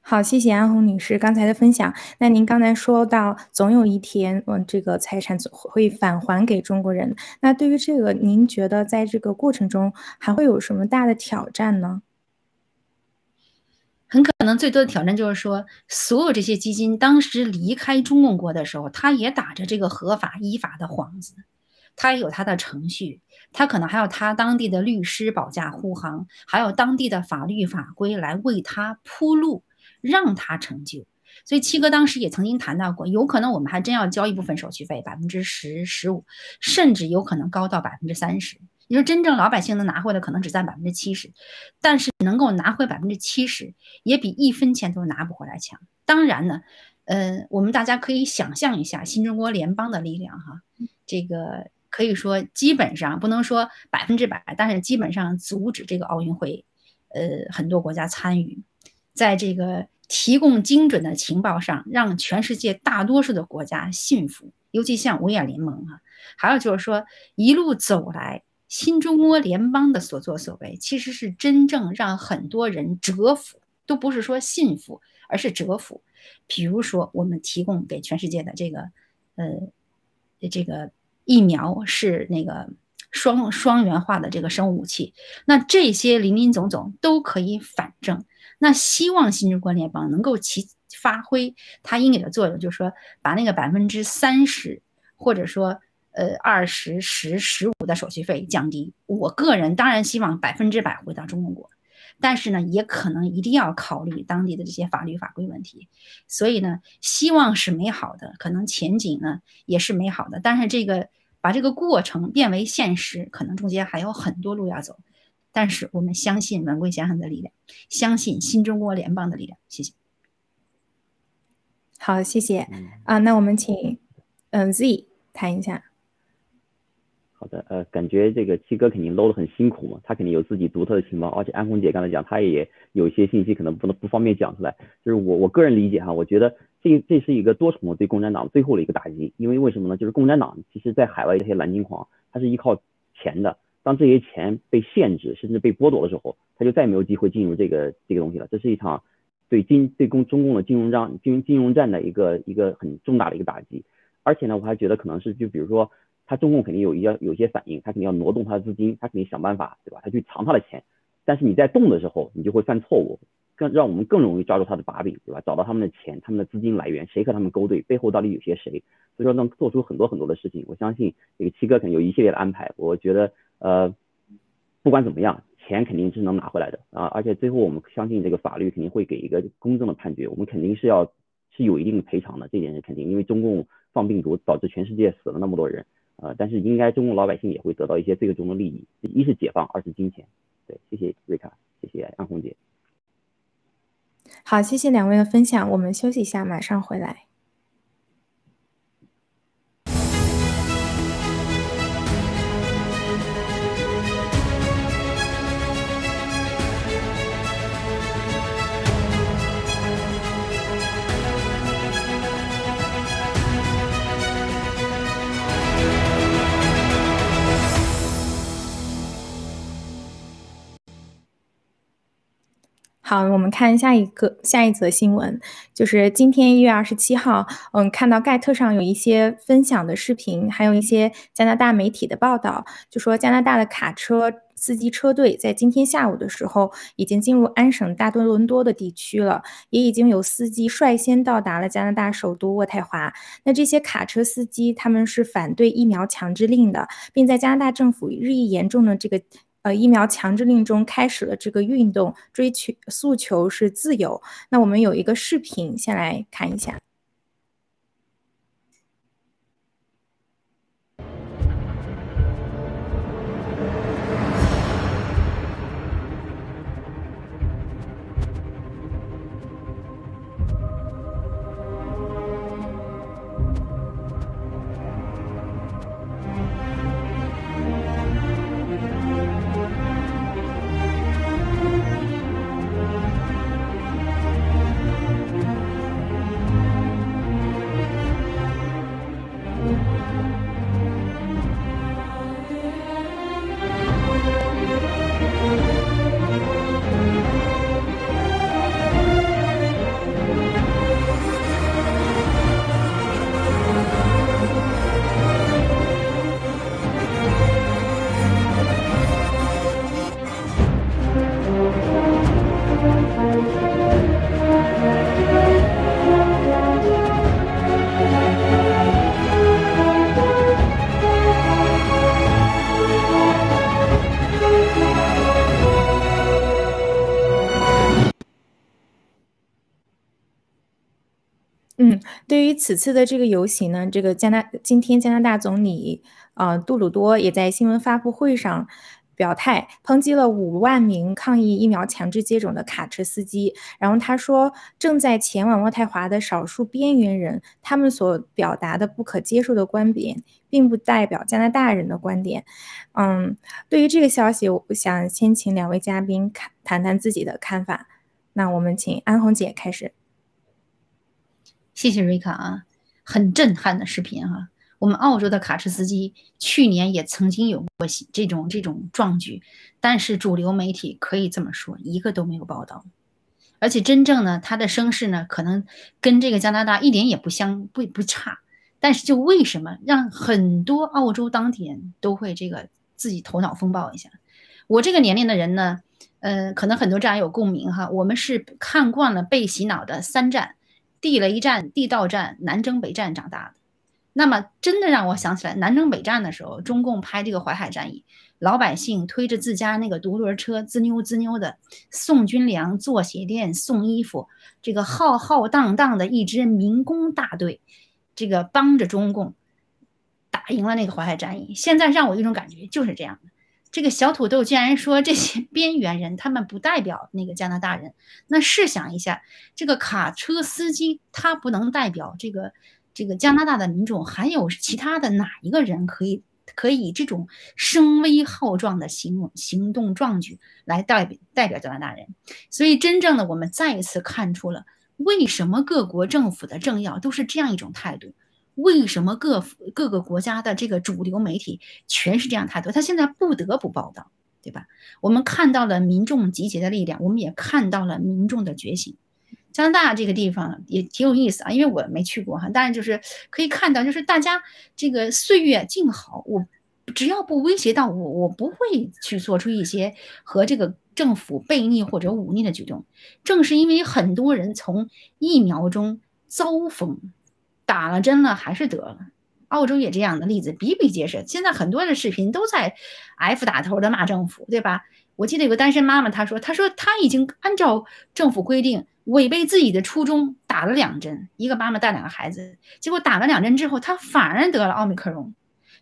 K: 好，谢谢安红女士刚才的分享。那您刚才说到，总有一天，嗯，这个财产总会返还给中国人。那对于这个，您觉得在这个过程中还会有什么大的挑战呢？
M: 很可能最多的挑战就是说，所有这些基金当时离开中共国的时候，他也打着这个合法依法的幌子，他也有他的程序，他可能还有他当地的律师保驾护航，还有当地的法律法规来为他铺路。让他成就，所以七哥当时也曾经谈到过，有可能我们还真要交一部分手续费，百分之十、十五，甚至有可能高到百分之三十。你说真正老百姓能拿回的可能只占百分之七十，但是能够拿回百分之七十，也比一分钱都拿不回来强。当然呢，呃，我们大家可以想象一下新中国联邦的力量哈，这个可以说基本上不能说百分之百，但是基本上阻止这个奥运会，呃，很多国家参与。在这个提供精准的情报上，让全世界大多数的国家信服，尤其像五眼联盟啊，还有就是说一路走来，新中国联邦的所作所为，其实是真正让很多人折服，都不是说信服，而是折服。比如说，我们提供给全世界的这个，呃，这个疫苗是那个双双元化的这个生物武器，那这些林林总总都可以反证。那希望新中国联邦能够起发挥它应有的作用，就是说把那个百分之三十，或者说呃二十、十、十五的手续费降低。我个人当然希望百分之百回到中国，但是呢，也可能一定要考虑当地的这些法律法规问题。所以呢，希望是美好的，可能前景呢也是美好的，但是这个把这个过程变为现实，可能中间还有很多路要走。但是我们相信文贵先生的力量，相信新中国联邦的力量。谢谢。
K: 好，谢谢啊。那我们请嗯 Z 谈一下。
L: 好的，呃，感觉这个七哥肯定搂得很辛苦嘛，他肯定有自己独特的情报，而且安红姐刚才讲，她也有一些信息可能不能不方便讲出来。就是我我个人理解哈，我觉得这这是一个多重的对共产党最后的一个打击，因为为什么呢？就是共产党其实在海外这些蓝金黄，它是依靠钱的。当这些钱被限制甚至被剥夺的时候，他就再没有机会进入这个这个东西了。这是一场对金对共中共的金融战金融金融战的一个一个很重大的一个打击。而且呢，我还觉得可能是就比如说，他中共肯定有一些有些反应，他肯定要挪动他的资金，他肯定想办法，对吧？他去藏他的钱。但是你在动的时候，你就会犯错误，更让我们更容易抓住他的把柄，对吧？找到他们的钱，他们的资金来源，谁和他们勾兑，背后到底有些谁？所以说能做出很多很多的事情。我相信这个七哥肯定有一系列的安排。我觉得。呃，不管怎么样，钱肯定是能拿回来的啊！而且最后我们相信这个法律肯定会给一个公正的判决，我们肯定是要是有一定的赔偿的，这点是肯定。因为中共放病毒导致全世界死了那么多人，呃，但是应该中国老百姓也会得到一些这个中的利益，一是解放，二是金钱。对，谢谢瑞卡，谢谢安红姐。
K: 好，谢谢两位的分享，我们休息一下，马上回来。好，我们看下一个下一则新闻，就是今天一月二十七号，嗯，看到盖特上有一些分享的视频，还有一些加拿大媒体的报道，就说加拿大的卡车司机车队在今天下午的时候已经进入安省大多伦多的地区了，也已经有司机率先到达了加拿大首都渥太华。那这些卡车司机他们是反对疫苗强制令的，并在加拿大政府日益严重的这个。呃，疫苗强制令中开始了这个运动，追求诉求是自由。那我们有一个视频，先来看一下。对于此次的这个游行呢，这个加拿今天加拿大总理啊杜鲁多也在新闻发布会上表态，抨击了五万名抗议疫苗强制接种的卡车司机。然后他说，正在前往渥太华的少数边缘人，他们所表达的不可接受的观点，并不代表加拿大人的观点。嗯，对于这个消息，我想先请两位嘉宾看谈谈自己的看法。那我们请安红姐开始。
M: 谢谢瑞卡啊，很震撼的视频哈。我们澳洲的卡车司机去年也曾经有过这种这种壮举，但是主流媒体可以这么说，一个都没有报道。而且真正呢，他的声势呢，可能跟这个加拿大一点也不相不不差。但是就为什么让很多澳洲当地人都会这个自己头脑风暴一下？我这个年龄的人呢，呃，可能很多战友有共鸣哈。我们是看惯了被洗脑的三战。地雷战、地道战、南征北战长大的，那么真的让我想起来南征北战的时候，中共拍这个淮海战役，老百姓推着自家那个独轮车，滋溜滋溜的送军粮、做鞋垫、送衣服，这个浩浩荡荡的一支民工大队，这个帮着中共打赢了那个淮海战役。现在让我有一种感觉，就是这样的。这个小土豆竟然说这些 边缘人他们不代表那个加拿大人，那试想一下，这个卡车司机他不能代表这个这个加拿大的民众，还有其他的哪一个人可以可以这种声威浩壮的行行动壮举来代表代表加拿大人？所以真正的我们再一次看出了为什么各国政府的政要都是这样一种态度。为什么各各个国家的这个主流媒体全是这样态度？他现在不得不报道，对吧？我们看到了民众集结的力量，我们也看到了民众的觉醒。加拿大这个地方也挺有意思啊，因为我没去过哈，但是就是可以看到，就是大家这个岁月静好，我只要不威胁到我，我不会去做出一些和这个政府背逆或者忤逆的举动。正是因为很多人从疫苗中遭逢。打了针了还是得了，澳洲也这样的例子比比皆是。现在很多的视频都在 F 打头的骂政府，对吧？我记得有个单身妈妈，她说：“她说她已经按照政府规定，违背自己的初衷打了两针。一个妈妈带两个孩子，结果打了两针之后，她反而得了奥密克戎。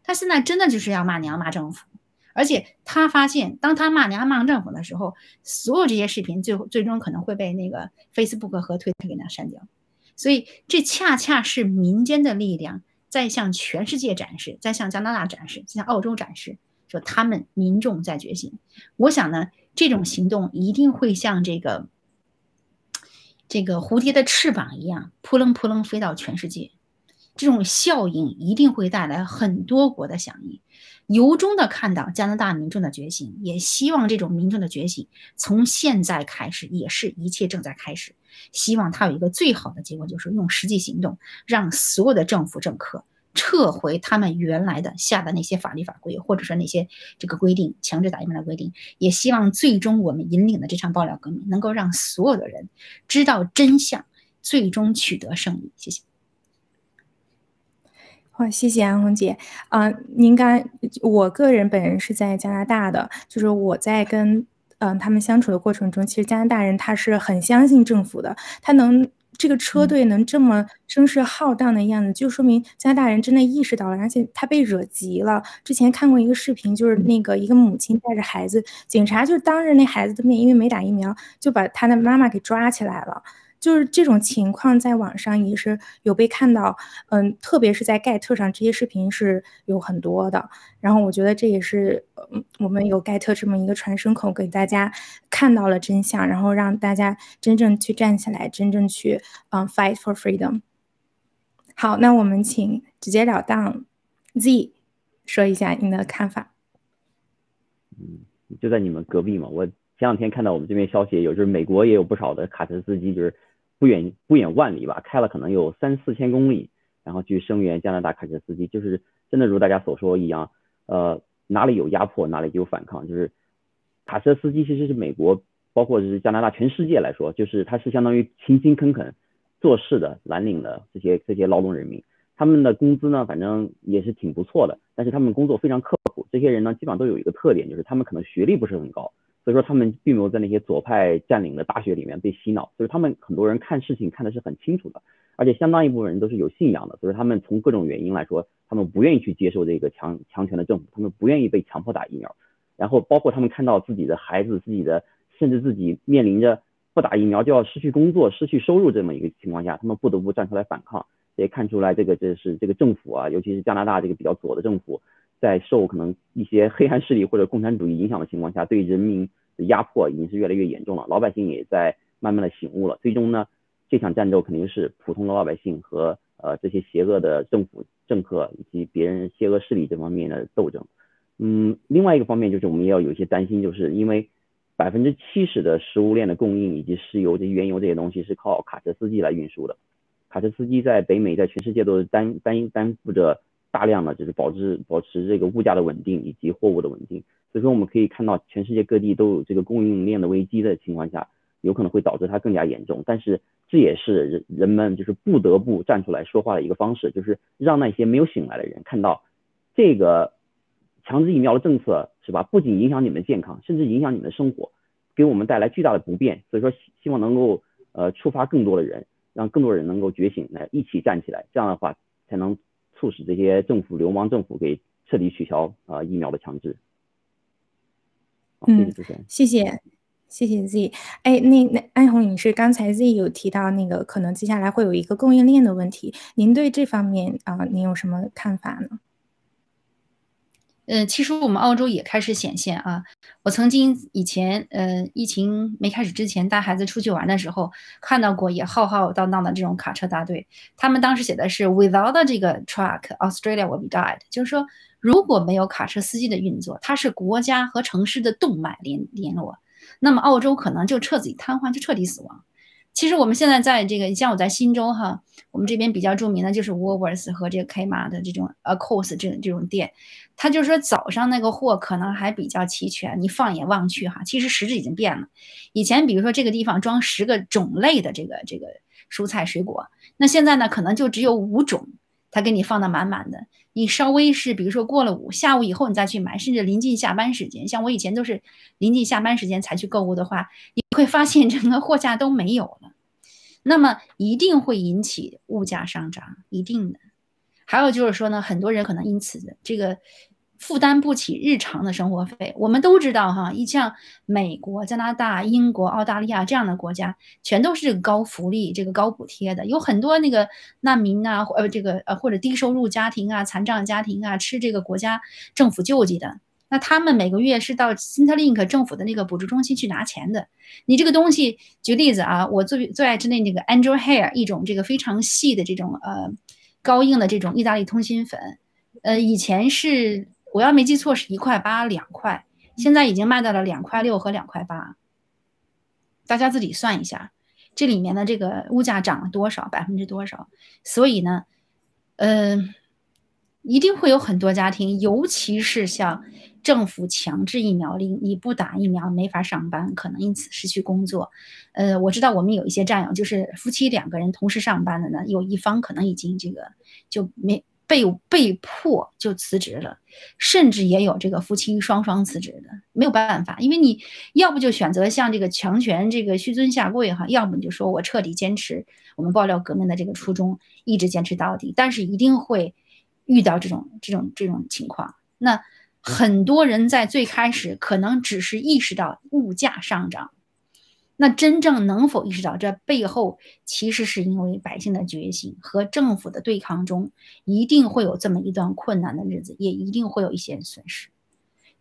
M: 她现在真的就是要骂娘骂政府，而且她发现，当她骂娘骂政府的时候，所有这些视频最后最终可能会被那个 Facebook 和推特给她删掉。”所以，这恰恰是民间的力量在向全世界展示，在向加拿大展示，向澳洲展示，说他们民众在觉醒。我想呢，这种行动一定会像这个这个蝴蝶的翅膀一样，扑棱扑棱飞到全世界。这种效应一定会带来很多国的响应。由衷的看到加拿大民众的觉醒，也希望这种民众的觉醒从现在开始，也是一切正在开始。希望它有一个最好的结果，就是用实际行动让所有的政府政客撤回他们原来的下的那些法律法规，或者是那些这个规定，强制打疫苗的规定。也希望最终我们引领的这场爆料革命，能够让所有的人知道真相，最终取得胜利。谢谢。
K: 好，谢谢安红姐啊。您刚，我个人本人是在加拿大的，就是我在跟嗯他们相处的过程中，其实加拿大人他是很相信政府的，他能这个车队能这么声势浩荡的样子，就说明加拿大人真的意识到了，而且他被惹急了。之前看过一个视频，就是那个一个母亲带着孩子，警察就当着那孩子的面，因为没打疫苗，就把他的妈妈给抓起来了。就是这种情况，在网上也是有被看到，嗯，特别是在盖特上，这些视频是有很多的。然后我觉得这也是，嗯，我们有盖特这么一个传声口，给大家看到了真相，然后让大家真正去站起来，真正去，嗯，fight for freedom。好，那我们请直截了当，Z 说一下你的看法。
L: 嗯，就在你们隔壁嘛。我前两天看到我们这边消息有，就是美国也有不少的卡车司机，就是。不远不远万里吧，开了可能有三四千公里，然后去声援加拿大卡车司机，就是真的如大家所说一样，呃，哪里有压迫哪里就有反抗，就是卡车司机其实是美国，包括是加拿大全世界来说，就是他是相当于勤勤恳恳做事的蓝领的这些这些劳动人民，他们的工资呢，反正也是挺不错的，但是他们工作非常刻苦，这些人呢，基本上都有一个特点，就是他们可能学历不是很高。所以说他们并没有在那些左派占领的大学里面被洗脑，所以他们很多人看事情看的是很清楚的。而且相当一部分人都是有信仰的，所以他们从各种原因来说，他们不愿意去接受这个强强权的政府，他们不愿意被强迫打疫苗。然后包括他们看到自己的孩子、自己的甚至自己面临着不打疫苗就要失去工作、失去收入这么一个情况下，他们不得不站出来反抗。也看出来，这个这是这个政府啊，尤其是加拿大这个比较左的政府，在受可能一些黑暗势力或者共产主义影响的情况下，对人民的压迫已经是越来越严重了。老百姓也在慢慢的醒悟了。最终呢，这场战斗肯定是普通的老百姓和呃这些邪恶的政府政客以及别人邪恶势力这方面的斗争。嗯，另外一个方面就是我们也要有一些担心，就是因为百分之七十的食物链的供应以及石油这些原油这些东西是靠卡车司机来运输的。卡车司机在北美，在全世界都是担担担负着大量的，就是保持保持这个物价的稳定以及货物的稳定。所以说，我们可以看到全世界各地都有这个供应链的危机的情况下，有可能会导致它更加严重。但是这也是人人们就是不得不站出来说话的一个方式，就是让那些没有醒来的人看到，这个强制疫苗的政策是吧？不仅影响你们的健康，甚至影响你们的生活，给我们带来巨大的不便。所以说，希望能够呃触发更多的人。让更多人能够觉醒，来一起站起来，这样的话才能促使这些政府流氓政府给彻底取消啊疫苗的强制。
K: 嗯，谢谢，谢谢 Z。哎，那那安红女士刚才 Z 有提到那个可能接下来会有一个供应链的问题，您对这方面啊，您有什么看法呢？
M: 呃，其实我们澳洲也开始显现啊。我曾经以前，呃，疫情没开始之前，带孩子出去玩的时候，看到过也浩浩荡荡的这种卡车大队。他们当时写的是 “Without 这个 truck, Australia will be died”，就是说如果没有卡车司机的运作，它是国家和城市的动脉联联络，那么澳洲可能就彻底瘫痪，就彻底死亡。其实我们现在在这个，像我在新州哈，我们这边比较著名的就是 Woolworths 和这个 Kmart 的这种 a c o s 这这种店，它就是说早上那个货可能还比较齐全，你放眼望去哈，其实实质已经变了。以前比如说这个地方装十个种类的这个这个蔬菜水果，那现在呢可能就只有五种。他给你放的满满的，你稍微是比如说过了午下午以后你再去买，甚至临近下班时间，像我以前都是临近下班时间才去购物的话，你会发现整个货架都没有了，那么一定会引起物价上涨，一定的。还有就是说呢，很多人可能因此这个。负担不起日常的生活费，我们都知道哈，一像美国、加拿大、英国、澳大利亚这样的国家，全都是高福利、这个高补贴的，有很多那个难民啊，呃，这个呃或者低收入家庭啊、残障家庭啊，吃这个国家政府救济的，那他们每个月是到 Centrelink 政府的那个补助中心去拿钱的。你这个东西，举例子啊，我最最爱吃的那个 Angel Hair，一种这个非常细的这种呃高硬的这种意大利通心粉，呃，以前是。我要没记错是一块八两块，现在已经卖到了两块六和两块八，大家自己算一下，这里面的这个物价涨了多少，百分之多少？所以呢，嗯，一定会有很多家庭，尤其是像政府强制疫苗令，你不打疫苗没法上班，可能因此失去工作。呃，我知道我们有一些战友，就是夫妻两个人同时上班的呢，有一方可能已经这个就没。被被迫就辞职了，甚至也有这个夫妻双双辞职的，没有办法，因为你要不就选择像这个强权这个屈尊下跪哈，要么你就说我彻底坚持我们爆料革命的这个初衷，一直坚持到底，但是一定会遇到这种这种这种情况。那很多人在最开始可能只是意识到物价上涨。那真正能否意识到这背后其实是因为百姓的觉醒和政府的对抗中，一定会有这么一段困难的日子，也一定会有一些损失，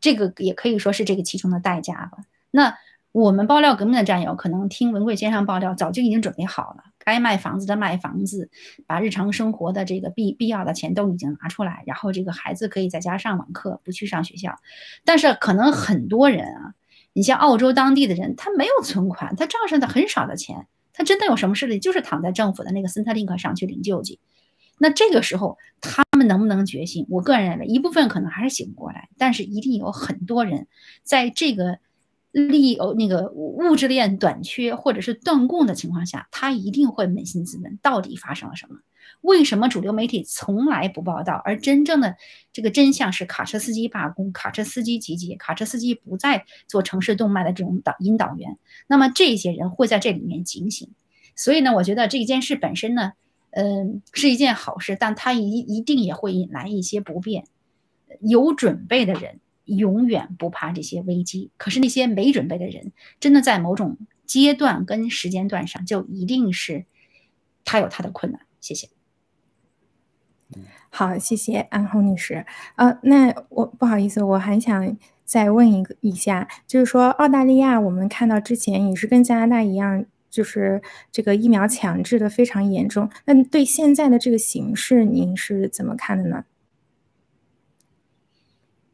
M: 这个也可以说是这个其中的代价吧。那我们爆料革命的战友可能听文贵先生爆料，早就已经准备好了，该卖房子的卖房子，把日常生活的这个必必要的钱都已经拿出来，然后这个孩子可以在家上网课，不去上学校。但是可能很多人啊。你像澳洲当地的人，他没有存款，他账上的很少的钱，他真的有什么事的，就是躺在政府的那个 Centrelink 上去领救济。那这个时候，他们能不能觉醒？我个人认为，一部分可能还是醒不过来，但是一定有很多人在这个利哦那个物质链短缺或者是断供的情况下，他一定会扪心自问，到底发生了什么。为什么主流媒体从来不报道？而真正的这个真相是卡车司机罢工，卡车司机集结，卡车司机不再做城市动脉的这种导引导员。那么这些人会在这里面警醒。所以呢，我觉得这件事本身呢，嗯，是一件好事，但它一一定也会引来一些不便。有准备的人永远不怕这些危机，可是那些没准备的人，真的在某种阶段跟时间段上，就一定是他有他的困难。谢谢。
K: 好，谢谢安红女士。呃，那我不好意思，我还想再问一个一下，就是说澳大利亚，我们看到之前也是跟加拿大一样，就是这个疫苗强制的非常严重。那对现在的这个形势，您是怎么看的呢？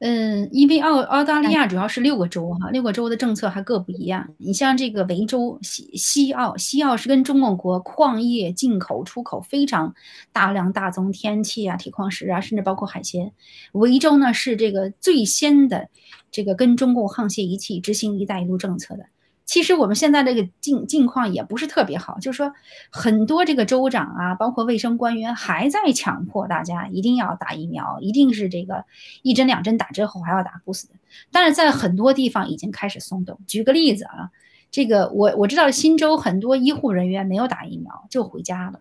M: 嗯，因为澳澳大利亚主要是六个州哈，六个州的政策还各不一样。你像这个维州西西澳，西澳是跟中国国矿业进口出口非常大量大宗天气啊、铁矿石啊，甚至包括海鲜。维州呢是这个最先的这个跟中共沆瀣一气执行“一带一路”政策的。其实我们现在这个境境况也不是特别好，就是说很多这个州长啊，包括卫生官员还在强迫大家一定要打疫苗，一定是这个一针两针打之后还要打 boost。但是在很多地方已经开始松动。举个例子啊，这个我我知道新州很多医护人员没有打疫苗就回家了。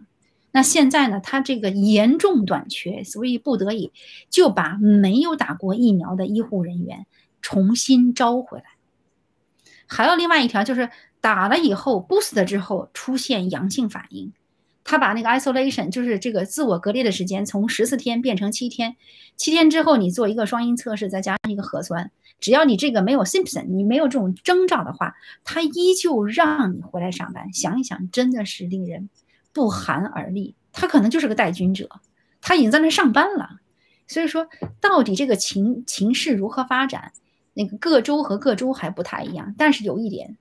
M: 那现在呢，他这个严重短缺，所以不得已就把没有打过疫苗的医护人员重新招回来。还有另外一条，就是打了以后 boost 之后出现阳性反应，他把那个 isolation 就是这个自我隔离的时间从十四天变成七天，七天之后你做一个双阴测试，再加上一个核酸，只要你这个没有 symptom，你没有这种征兆的话，他依旧让你回来上班。想一想，真的是令人不寒而栗。他可能就是个带菌者，他已经在那上班了。所以说，到底这个情情势如何发展？那个各州和各州还不太一样，但是有一点，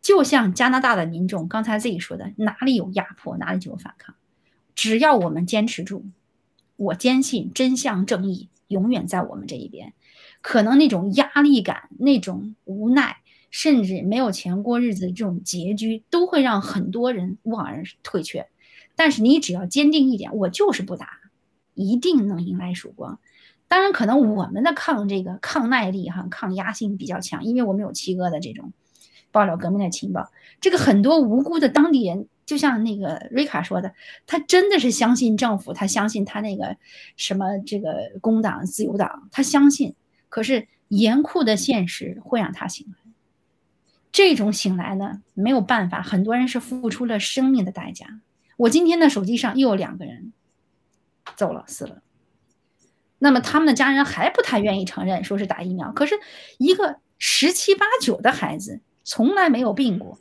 M: 就像加拿大的民众刚才自己说的，哪里有压迫，哪里就有反抗。只要我们坚持住，我坚信真相正义永远在我们这一边。可能那种压力感、那种无奈，甚至没有钱过日子这种拮据，都会让很多人望而退却。但是你只要坚定一点，我就是不打，一定能迎来曙光。当然，可能我们的抗这个抗耐力哈、抗压性比较强，因为我们有七哥的这种爆料革命的情报。这个很多无辜的当地人，就像那个瑞卡说的，他真的是相信政府，他相信他那个什么这个工党、自由党，他相信。可是严酷的现实会让他醒来。这种醒来呢，没有办法，很多人是付出了生命的代价。我今天的手机上又有两个人走了，死了。那么他们的家人还不太愿意承认，说是打疫苗。可是，一个十七八九的孩子从来没有病过，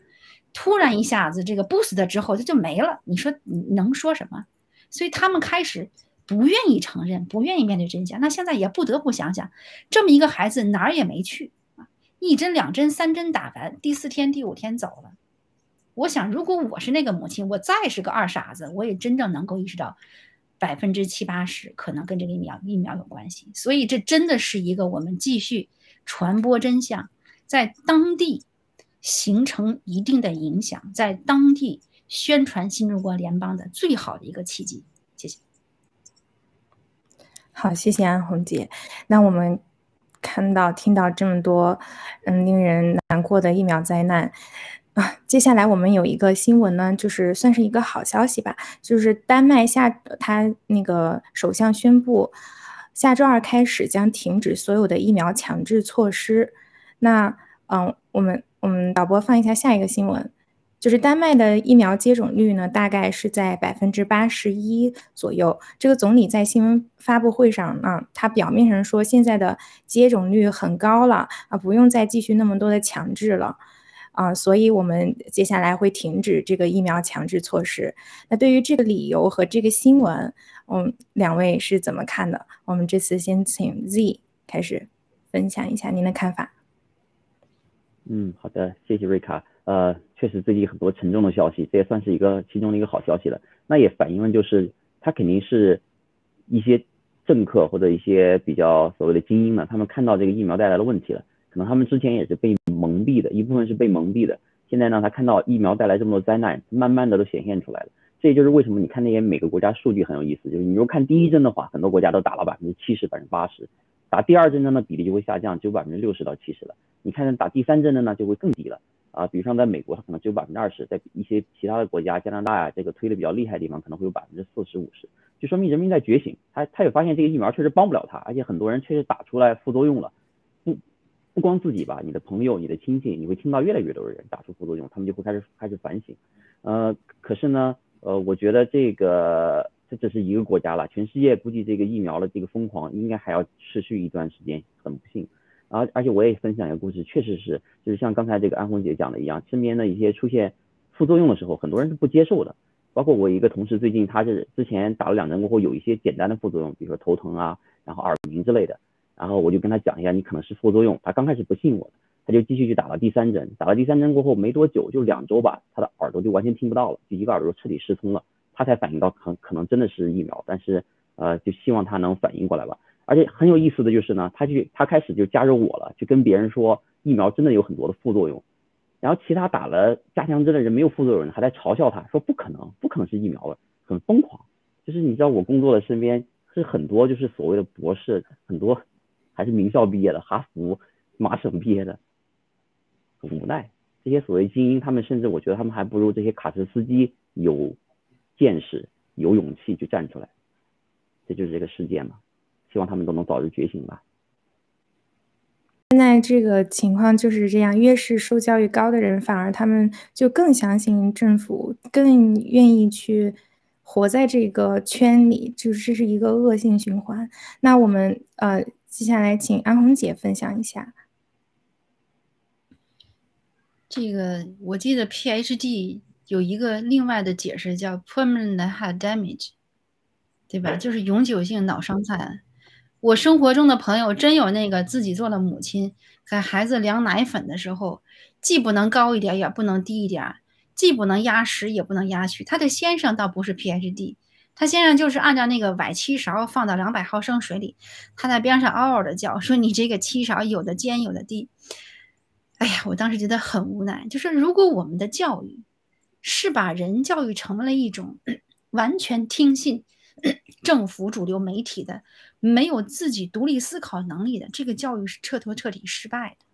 M: 突然一下子这个 boost 之后他就没了。你说你能说什么？所以他们开始不愿意承认，不愿意面对真相。那现在也不得不想想，这么一个孩子哪儿也没去啊，一针两针三针打完，第四天第五天走了。我想，如果我是那个母亲，我再是个二傻子，我也真正能够意识到。百分之七八十可能跟这个疫苗疫苗有关系，所以这真的是一个我们继续传播真相，在当地形成一定的影响，在当地宣传新中国联邦的最好的一个契机。谢谢。
K: 好，谢谢安红姐。那我们看到、听到这么多，嗯，令人难过的疫苗灾难。接下来我们有一个新闻呢，就是算是一个好消息吧，就是丹麦下他那个首相宣布，下周二开始将停止所有的疫苗强制措施。那嗯，我们我们导播放一下下一个新闻，就是丹麦的疫苗接种率呢，大概是在百分之八十一左右。这个总理在新闻发布会上呢，他表面上说现在的接种率很高了啊，不用再继续那么多的强制了。啊，所以我们接下来会停止这个疫苗强制措施。那对于这个理由和这个新闻，嗯，两位是怎么看的？我们这次先请 Z 开始分享一下您的看法。
L: 嗯，好的，谢谢瑞卡。呃，确实最近很多沉重的消息，这也算是一个其中的一个好消息了。那也反映了就是他肯定是一些政客或者一些比较所谓的精英呢，他们看到这个疫苗带来的问题了。可能他们之前也是被蒙蔽的，一部分是被蒙蔽的。现在呢，他看到疫苗带来这么多灾难，慢慢的都显现出来了。这也就是为什么你看那些每个国家数据很有意思，就是你如果看第一针的话，很多国家都打了百分之七十、百分之八十；打第二针的呢，比例就会下降，只有百分之六十到七十了。你看打第三针的呢，就会更低了。啊，比如像在美国，它可能只有百分之二十，在一些其他的国家，加拿大啊，这个推的比较厉害的地方，可能会有百分之四十五十，就说明人民在觉醒，他他也发现这个疫苗确实帮不了他，而且很多人确实打出来副作用了，不不光自己吧，你的朋友、你的亲戚，你会听到越来越多的人打出副作用，他们就会开始开始反省，呃，可是呢，呃，我觉得这个这只是一个国家了，全世界估计这个疫苗的这个疯狂应该还要持续一段时间，很不幸。而而且我也分享一个故事，确实是，就是像刚才这个安红姐讲的一样，身边的一些出现副作用的时候，很多人是不接受的。包括我一个同事，最近他是之前打了两针过后，有一些简单的副作用，比如说头疼啊，然后耳鸣之类的。然后我就跟他讲一下，你可能是副作用。他刚开始不信我，他就继续去打了第三针。打了第三针过后没多久，就两周吧，他的耳朵就完全听不到了，就一个耳朵彻底失聪了。他才反应到可可能真的是疫苗，但是呃，就希望他能反应过来吧。而且很有意思的就是呢，他就他开始就加入我了，就跟别人说疫苗真的有很多的副作用，然后其他打了加强针的人没有副作用，还在嘲笑他说不可能，不可能是疫苗了，很疯狂。就是你知道我工作的身边是很多就是所谓的博士，很多还是名校毕业的，哈佛、麻省毕业的，很无奈。这些所谓精英，他们甚至我觉得他们还不如这些卡车司机有见识、有勇气去站出来。这就是这个世界嘛。希望他们都能早日觉醒吧。
K: 现在这个情况就是这样，越是受教育高的人，反而他们就更相信政府，更愿意去活在这个圈里，就是这是一个恶性循环。那我们呃，接下来请安红姐分享一下。
M: 这个我记得 PhD 有一个另外的解释叫 permanent head damage，对吧？就是永久性脑伤残。我生活中的朋友真有那个自己做了母亲，给孩子量奶粉的时候，既不能高一点，也不能低一点，既不能压实，也不能压虚。他的先生倒不是 PhD，他先生就是按照那个崴七勺放到两百毫升水里，他在边上嗷嗷的叫，说你这个七勺有的尖有的低。哎呀，我当时觉得很无奈，就是如果我们的教育是把人教育成为了一种完全听信。政府主流媒体的没有自己独立思考能力的这个教育是彻头彻底失败的。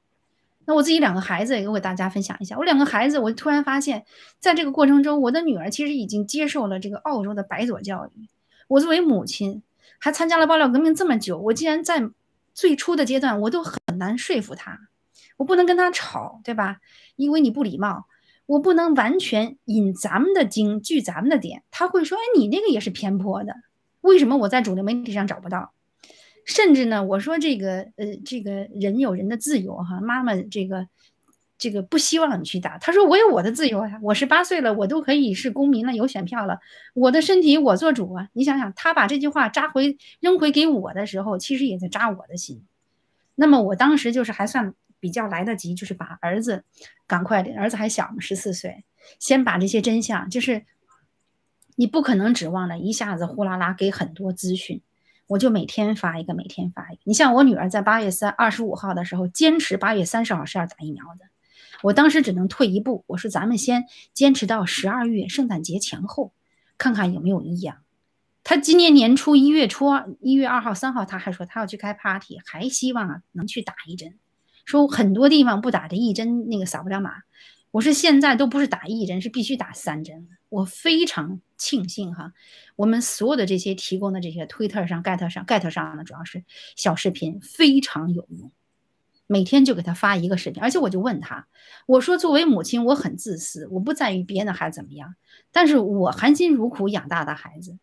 M: 那我自己两个孩子也给大家分享一下。我两个孩子，我突然发现，在这个过程中，我的女儿其实已经接受了这个澳洲的白左教育。我作为母亲，还参加了爆料革命这么久，我竟然在最初的阶段我都很难说服她。我不能跟她吵，对吧？因为你不礼貌。我不能完全引咱们的经，据咱们的点，他会说：“哎，你那个也是偏颇的，为什么我在主流媒体上找不到？”甚至呢，我说这个，呃，这个人有人的自由，哈，妈妈这个，这个不希望你去打。他说：“我有我的自由呀，我十八岁了，我都可以是公民了，有选票了，我的身体我做主啊。”你想想，他把这句话扎回扔回给我的时候，其实也在扎我的心。那么我当时就是还算。比较来得及，就是把儿子赶快的，儿子还小嘛，十四岁，先把这些真相，就是你不可能指望着一下子呼啦啦给很多资讯，我就每天发一个，每天发一个。你像我女儿在八月三二十五号的时候，坚持八月三十号是要打疫苗的，我当时只能退一步，我说咱们先坚持到十二月圣诞节前后，看看有没有异样。他今年年初一月初二一月二号三号，他还说他要去开 party，还希望能去打一针。说很多地方不打这一针，那个扫不了码。我说现在都不是打一针，是必须打三针。我非常庆幸哈，我们所有的这些提供的这些推特上、get 上、get 上的主要是小视频，非常有用。每天就给他发一个视频，而且我就问他，我说作为母亲，我很自私，我不在于别人的孩子怎么样，但是我含辛茹苦养大的孩子。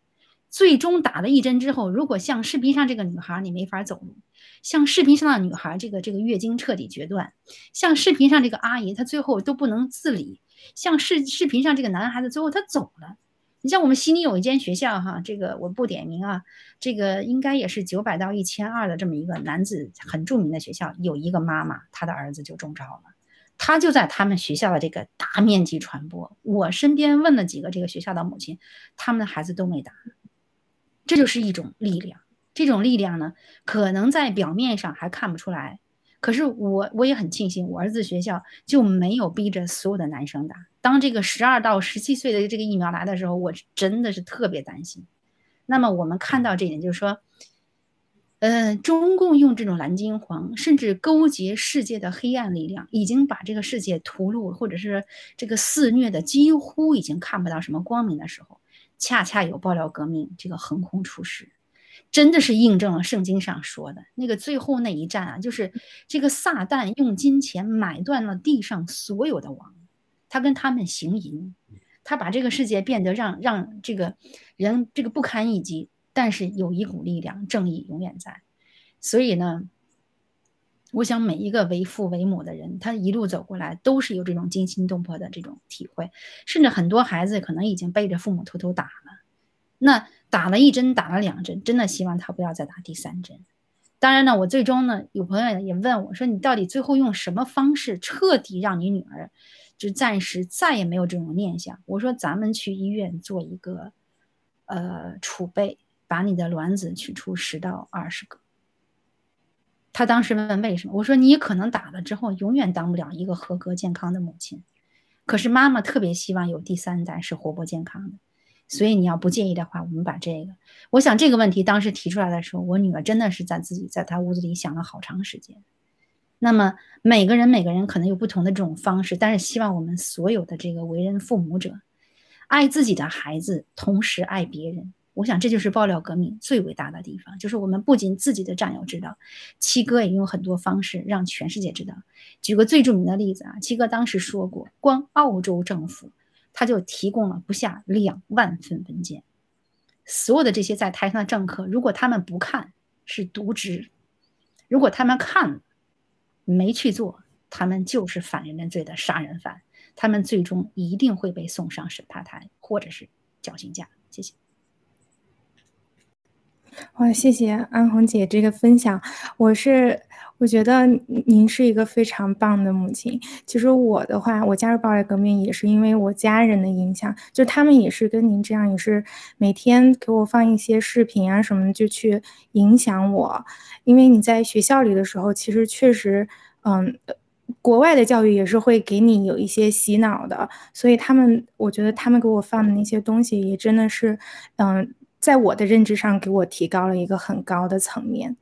M: 最终打了一针之后，如果像视频上这个女孩，你没法走路；像视频上的女孩，这个这个月经彻底决断；像视频上这个阿姨，她最后都不能自理；像视视频上这个男孩子，最后他走了。你像我们悉尼有一间学校，哈，这个我不点名啊，这个应该也是九百到一千二的这么一个男子很著名的学校，有一个妈妈，她的儿子就中招了，他就在他们学校的这个大面积传播。我身边问了几个这个学校的母亲，他们的孩子都没打。这就是一种力量，这种力量呢，可能在表面上还看不出来，可是我我也很庆幸，我儿子学校就没有逼着所有的男生打。当这个十二到十七岁的这个疫苗来的时候，我真的是特别担心。那么我们看到这一点，就是说，呃，中共用这种蓝金黄，甚至勾结世界的黑暗力量，已经把这个世界屠戮，或者是这个肆虐的几乎已经看不到什么光明的时候，恰恰有爆料革命这个横空出世，真的是印证了圣经上说的那个最后那一战啊，就是这个撒旦用金钱买断了地上所有的王，他跟他们行淫，他把这个世界变得让让这个人这个不堪一击。但是有一股力量，正义永远在。所以呢，我想每一个为父为母的人，他一路走过来，都是有这种惊心动魄的这种体会。甚至很多孩子可能已经背着父母偷偷打了，那打了一针，打了两针，真的希望他不要再打第三针。当然呢，我最终呢，有朋友也问我说：“你到底最后用什么方式彻底让你女儿就暂时再也没有这种念想？”我说：“咱们去医院做一个呃储备。”把你的卵子取出十到二十个。他当时问为什么，我说你可能打了之后永远当不了一个合格健康的母亲，可是妈妈特别希望有第三代是活泼健康的，所以你要不介意的话，我们把这个，我想这个问题当时提出来的时候，我女儿真的是在自己在她屋子里想了好长时间。那么每个人每个人可能有不同的这种方式，但是希望我们所有的这个为人父母者，爱自己的孩子，同时爱别人。我想这就是爆料革命最伟大的地方，就是我们不仅自己的战友知道，七哥也用很多方式让全世界知道。举个最著名的例子啊，七哥当时说过，光澳洲政府他就提供了不下两万份文件，所有的这些在台上的政客，如果他们不看是渎职，如果他们看了没去做，他们就是反人类罪的杀人犯，他们最终一定会被送上审判台或者是绞刑架。谢谢。
K: 哇，谢谢安红姐这个分享。我是我觉得您是一个非常棒的母亲。其实我的话，我加入暴力革命也是因为我家人的影响，就他们也是跟您这样，也是每天给我放一些视频啊什么，就去影响我。因为你在学校里的时候，其实确实，嗯，国外的教育也是会给你有一些洗脑的，所以他们，我觉得他们给我放的那些东西也真的是，嗯。在我的认知上，给我提高了一个很高的层面。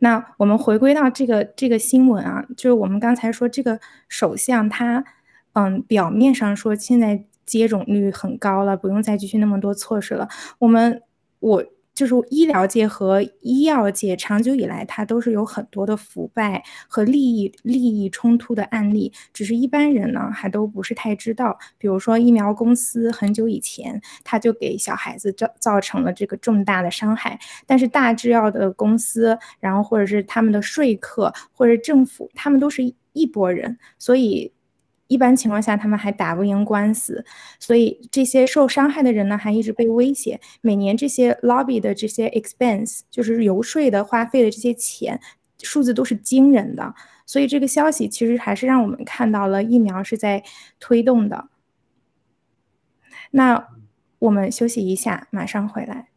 K: 那我们回归到这个这个新闻啊，就是我们刚才说这个首相他，嗯，表面上说现在接种率很高了，不用再继续那么多措施了。我们我。就是医疗界和医药界长久以来，它都是有很多的腐败和利益利益冲突的案例，只是一般人呢还都不是太知道。比如说疫苗公司很久以前，他就给小孩子造造成了这个重大的伤害，但是大制药的公司，然后或者是他们的说客或者政府，他们都是一拨人，所以。一般情况下，他们还打不赢官司，所以这些受伤害的人呢，还一直被威胁。每年这些 lobby 的这些 expense，就是游说的花费的这些钱，数字都是惊人的。所以这个消息其实还是让我们看到了疫苗是在推动的。那我们休息一下，马上回来。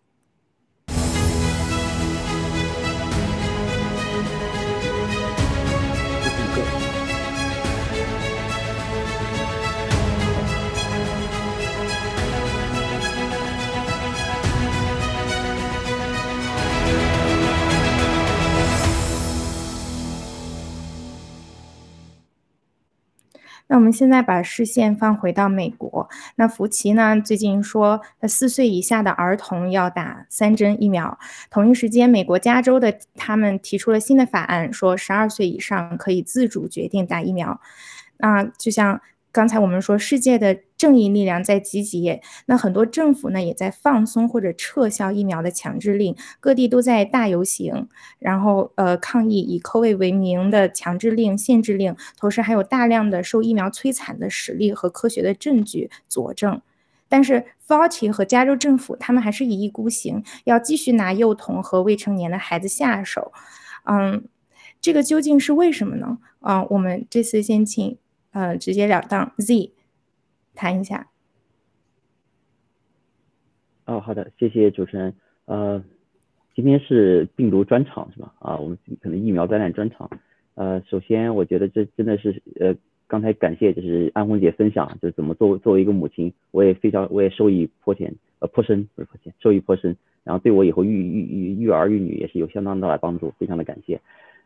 K: 那我们现在把视线放回到美国。那福奇呢？最近说，四岁以下的儿童要打三针疫苗。同一时间，美国加州的他们提出了新的法案，说十二岁以上可以自主决定打疫苗。那就像。刚才我们说，世界的正义力量在集结，那很多政府呢也在放松或者撤销疫苗的强制令，各地都在大游行，然后呃抗议以 COVID 为名的强制令、限制令，同时还有大量的受疫苗摧残的实例和科学的证据佐证。但是 Fauci 和加州政府他们还是一意孤行，要继续拿幼童和未成年的孩子下手。嗯，这个究竟是为什么呢？啊，我们这次先请。呃，直截了当，Z，谈一下。
L: 哦，好的，谢谢主持人。呃，今天是病毒专场是吧？啊，我们可能疫苗灾难专场。呃，首先我觉得这真的是呃刚才感谢就是安红姐分享，就是怎么作为作为一个母亲，我也非常我也受益颇浅，呃颇深不是颇浅，受益颇深。然后对我以后育育育育儿育女也是有相当大的帮助，非常的感谢。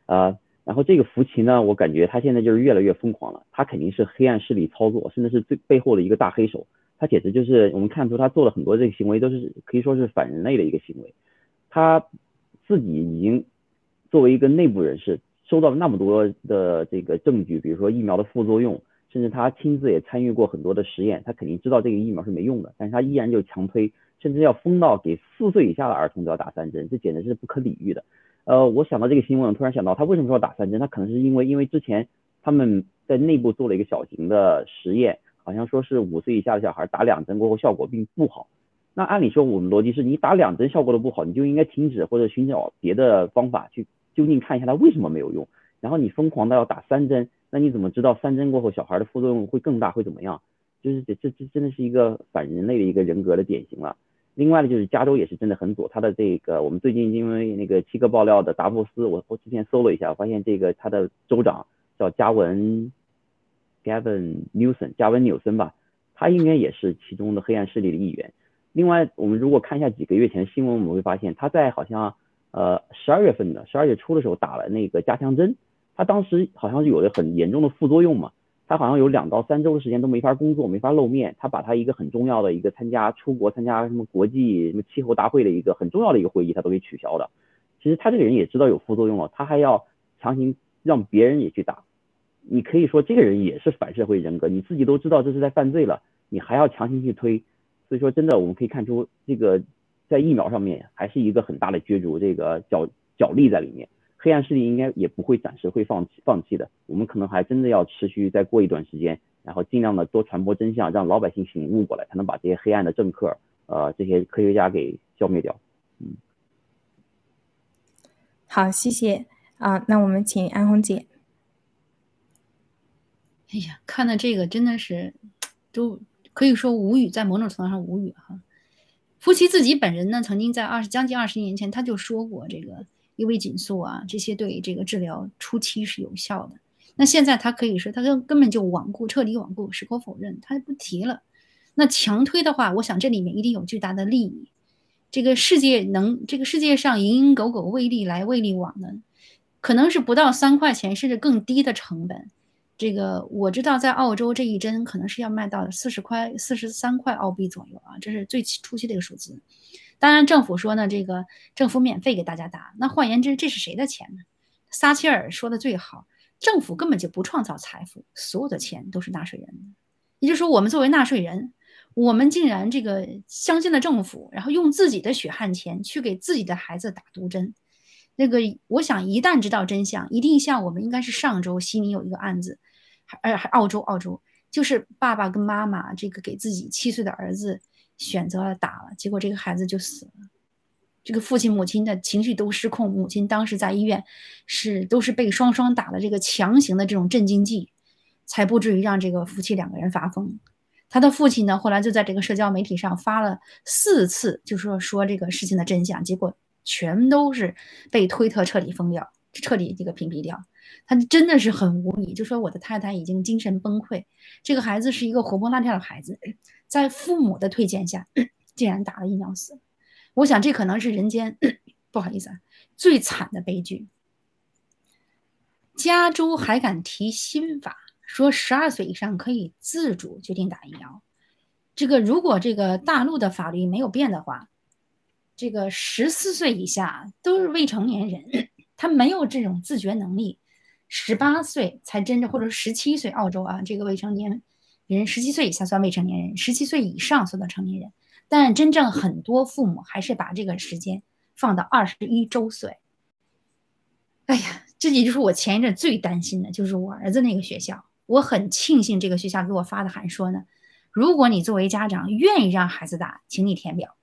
L: 啊，然后这个福奇呢，我感觉他现在就是越来越疯狂了，他肯定是黑暗势力操作，甚至是最背后的一个大黑手。他简直就是我们看出他做了很多这个行为都是可以说是反人类的一个行为。他自己已经作为一个内部人士。收到了那么多的这个证据，比如说疫苗的副作用，甚至他亲自也参与过很多的实验，他肯定知道这个疫苗是没用的，但是他依然就强推，甚至要封到给四岁以下的儿童都要打三针，这简直是不可理喻的。呃，我想到这个新闻，我突然想到他为什么说要打三针？他可能是因为因为之前他们在内部做了一个小型的实验，好像说是五岁以下的小孩打两针过后效果并不好。那按理说我们逻辑是你打两针效果都不好，你就应该停止或者寻找别的方法去。究竟看一下它为什么没有用，然后你疯狂的要打三针，那你怎么知道三针过后小孩的副作用会更大会怎么样？就是这这这真的是一个反人类的一个人格的典型了。另外呢，就是加州也是真的很左，他的这个我们最近因为那个七个爆料的达布斯，我我之前搜了一下，发现这个他的州长叫加文 Gavin Newsom 加文纽森吧，他应该也是其中的黑暗势力的一员。另外，我们如果看一下几个月前新闻，我们会发现他在好像。呃，十二月份的十二月初的时候打了那个加强针，他当时好像是有了很严重的副作用嘛，他好像有两到三周的时间都没法工作，没法露面，他把他一个很重要的一个参加出国参加什么国际什么气候大会的一个很重要的一个会议，他都给取消了。其实他这个人也知道有副作用了，他还要强行让别人也去打，你可以说这个人也是反社会人格，你自己都知道这是在犯罪了，你还要强行去推，所以说真的我们可以看出这个。在疫苗上面还是一个很大的角逐，这个角角力在里面，黑暗势力应该也不会暂时会放弃放弃的，我们可能还真的要持续再过一段时间，然后尽量的多传播真相，让老百姓醒悟过来，才能把这些黑暗的政客，呃，这些科学家给消灭掉。嗯，
K: 好，谢谢啊，那我们请安红姐。
M: 哎呀，看到这个真的是都可以说无语，在某种程度上无语哈。夫妻自己本人呢，曾经在二十将近二十年前，他就说过这个伊维菌素啊，这些对这个治疗初期是有效的。那现在他可以说，他根根本就罔顾，彻底罔顾，矢口否认，他不提了。那强推的话，我想这里面一定有巨大的利益。这个世界能，这个世界上蝇营狗苟为利来为利往的，可能是不到三块钱，甚至更低的成本。这个我知道，在澳洲这一针可能是要卖到四十块、四十三块澳币左右啊，这是最初期的一个数字。当然，政府说呢，这个政府免费给大家打。那换言之，这是谁的钱呢？撒切尔说的最好，政府根本就不创造财富，所有的钱都是纳税人的。也就是说，我们作为纳税人，我们竟然这个相信了政府，然后用自己的血汗钱去给自己的孩子打毒针。那个，我想一旦知道真相，一定像我们应该是上周悉尼有一个案子，还还澳洲澳洲，就是爸爸跟妈妈这个给自己七岁的儿子选择了打了，结果这个孩子就死了，这个父亲母亲的情绪都失控，母亲当时在医院是都是被双双打了这个强行的这种镇静剂，才不至于让这个夫妻两个人发疯。他的父亲呢，后来就在这个社交媒体上发了四次，就说说这个事情的真相，结果。全都是被推特彻底封掉，彻底这个屏蔽掉。他真的是很无语，就说我的太太已经精神崩溃，这个孩子是一个活蹦乱跳的孩子，在父母的推荐下，竟然打了疫苗死。我想这可能是人间不好意思啊，最惨的悲剧。加州还敢提新法，说十二岁以上可以自主决定打疫苗。这个如果这个大陆的法律没有变的话。这个十四岁以下都是未成年人，他没有这种自觉能力。十八岁才真正，或者十七岁，澳洲啊，这个未成年人十七岁以下算未成年人，十七岁以上算到成年人。但真正很多父母还是把这个时间放到二十一周岁。哎呀，这也就是我前一阵最担心的，就是我儿子那个学校。我很庆幸这个学校给我发的函说呢，如果你作为家长愿意让孩子打，请你填表。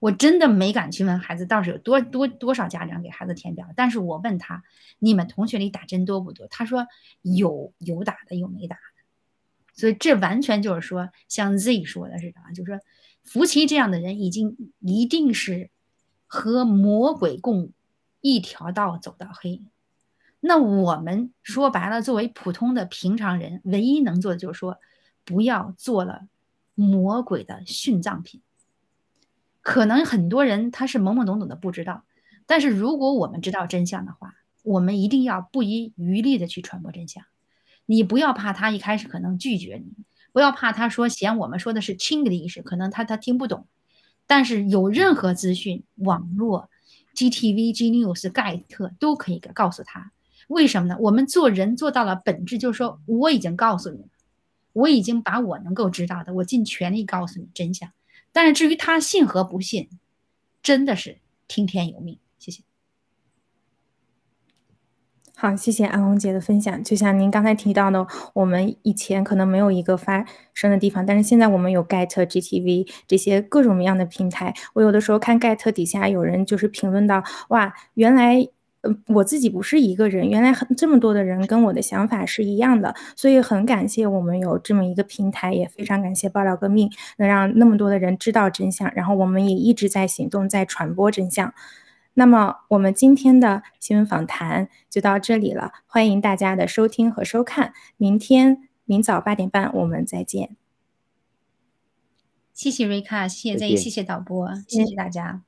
M: 我真的没敢去问孩子，倒是有多多多少家长给孩子填表，但是我问他，你们同学里打针多不多？他说有有打的，有没打。所以这完全就是说，像 Z 说的似的啊，就是说，福奇这样的人已经一定是和魔鬼共一条道走到黑。那我们说白了，作为普通的平常人，唯一能做的就是说，不要做了魔鬼的殉葬品。可能很多人他是懵懵懂懂的不知道，但是如果我们知道真相的话，我们一定要不遗余力的去传播真相。你不要怕他一开始可能拒绝你，不要怕他说嫌我们说的是轻的意思，可能他他听不懂。但是有任何资讯，网络、GTV、G News、盖特都可以告诉他。为什么呢？我们做人做到了本质，就是说我已经告诉你了，我已经把我能够知道的，我尽全力告诉你真相。但是至于他信和不信，真的是听天由命。谢谢。
K: 好，谢谢安红姐的分享。就像您刚才提到的，我们以前可能没有一个发声的地方，但是现在我们有 Get、GTV 这些各种各样的平台。我有的时候看 Get 底下有人就是评论到，哇，原来，呃，我自己不是一个人，原来很这么多的人跟我的想法是一样的。所以很感谢我们有这么一个平台，也非常感谢爆料革命，能让那么多的人知道真相。然后我们也一直在行动，在传播真相。那么我们今天的新闻访谈就到这里了，欢迎大家的收听和收看。明天明早八点半我们再见。
M: 谢谢瑞卡，谢谢 Z，谢谢导播，谢谢大家。